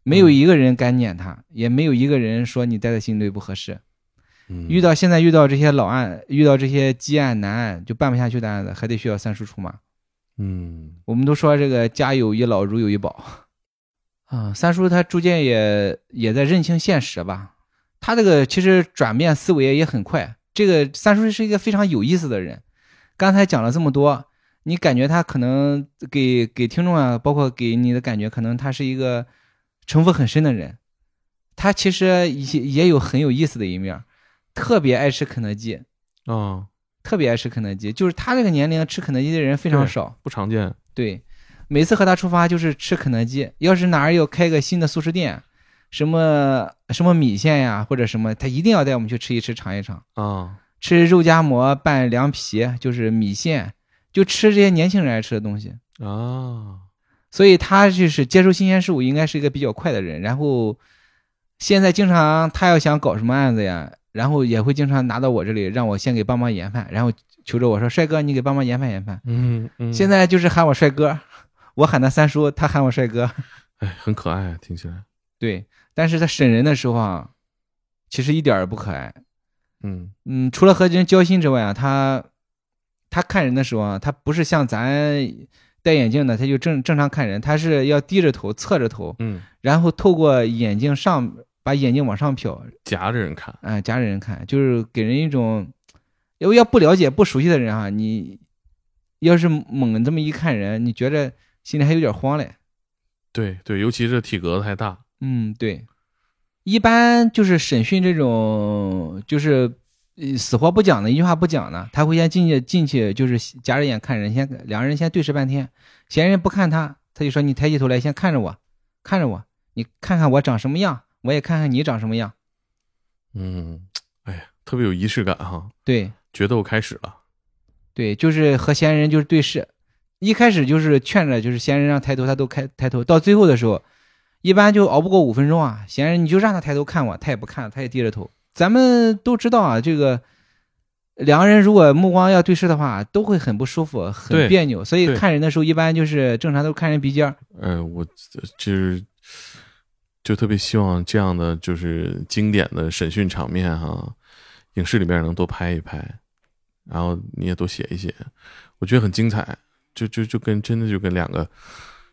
没有一个人敢撵他，也没有一个人说你待在刑警队不合适。遇到现在遇到这些老案，遇到这些积案难案就办不下去的案子，还得需要三叔出马。嗯，我们都说这个家有一老如有一宝，(laughs) 啊，三叔他逐渐也也在认清现实吧，他这个其实转变思维也很快。这个三叔是一个非常有意思的人。刚才讲了这么多，你感觉他可能给给听众啊，包括给你的感觉，可能他是一个城府很深的人。他其实也也有很有意思的一面，特别爱吃肯德基，啊，特别爱吃肯德基。就是他这个年龄吃肯德基的人非常少。不常见。对，每次和他出发就是吃肯德基。要是哪儿有开个新的素食店，什么什么米线呀，或者什么，他一定要带我们去吃一吃，尝一尝。啊，吃肉夹馍拌凉皮，就是米线，就吃这些年轻人爱吃的东西。啊，所以他就是接受新鲜事物，应该是一个比较快的人。然后现在经常他要想搞什么案子呀，然后也会经常拿到我这里，让我先给帮忙研判，然后求着我说：“帅哥，你给帮忙研判研判。嗯嗯，现在就是喊我帅哥，我喊他三叔，他喊我帅哥。哎，很可爱啊，听起来。对，但是他审人的时候啊，其实一点儿也不可爱。嗯嗯，除了和人交心之外啊，他他看人的时候啊，他不是像咱戴眼镜的，他就正正常看人，他是要低着头、侧着头，嗯，然后透过眼睛上把眼睛往上瞟，夹着人看。啊、夹着人看，就是给人一种，要要不了解、不熟悉的人啊，你要是猛这么一看人，你觉着心里还有点慌嘞。对对，尤其是体格子太大。嗯，对，一般就是审讯这种，就是呃死活不讲的，一句话不讲的，他会先进去进去，就是夹着眼看人，先两个人先对视半天，嫌疑人不看他，他就说你抬起头来，先看着我，看着我，你看看我长什么样，我也看看你长什么样。嗯，哎呀，特别有仪式感哈。对决斗开始了。对，就是和嫌疑人就是对视，一开始就是劝着，就是嫌疑人让抬头，他都开抬头，到最后的时候，一般就熬不过五分钟啊，嫌疑人你就让他抬头看我，他也不看，他也低着头。咱们都知道啊，这个两个人如果目光要对视的话，都会很不舒服，很别扭。所以看人的时候，一般就是正常都看人鼻尖儿。呃，我就是就特别希望这样的就是经典的审讯场面哈，影视里边能多拍一拍，然后你也多写一写，我觉得很精彩，就就就跟真的就跟两个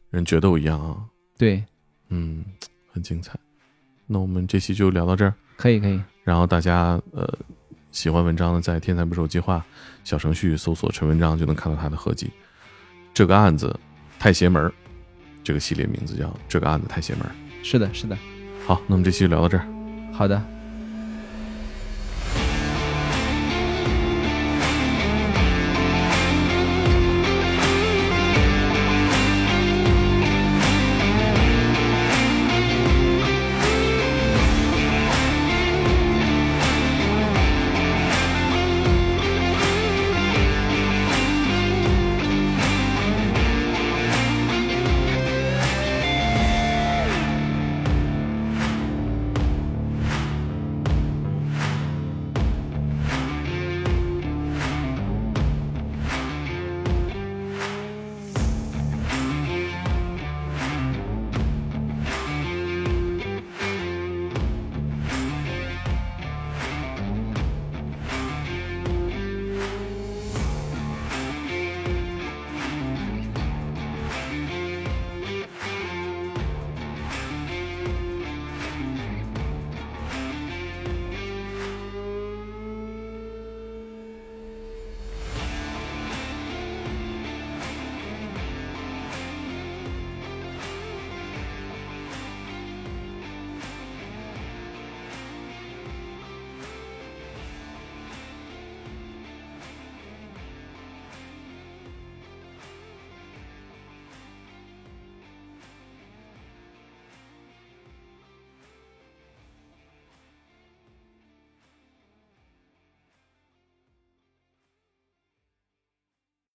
人决斗一样啊，对，嗯，很精彩。那我们这期就聊到这儿，可以可以，然后大家呃喜欢文章的，在“天才捕手计划”小程序搜索陈文章就能看到他的合集。这个案子太邪门儿，这个系列名字叫《这个案子太邪门儿》。是的，是的。好，那我们这期就聊到这儿。好的，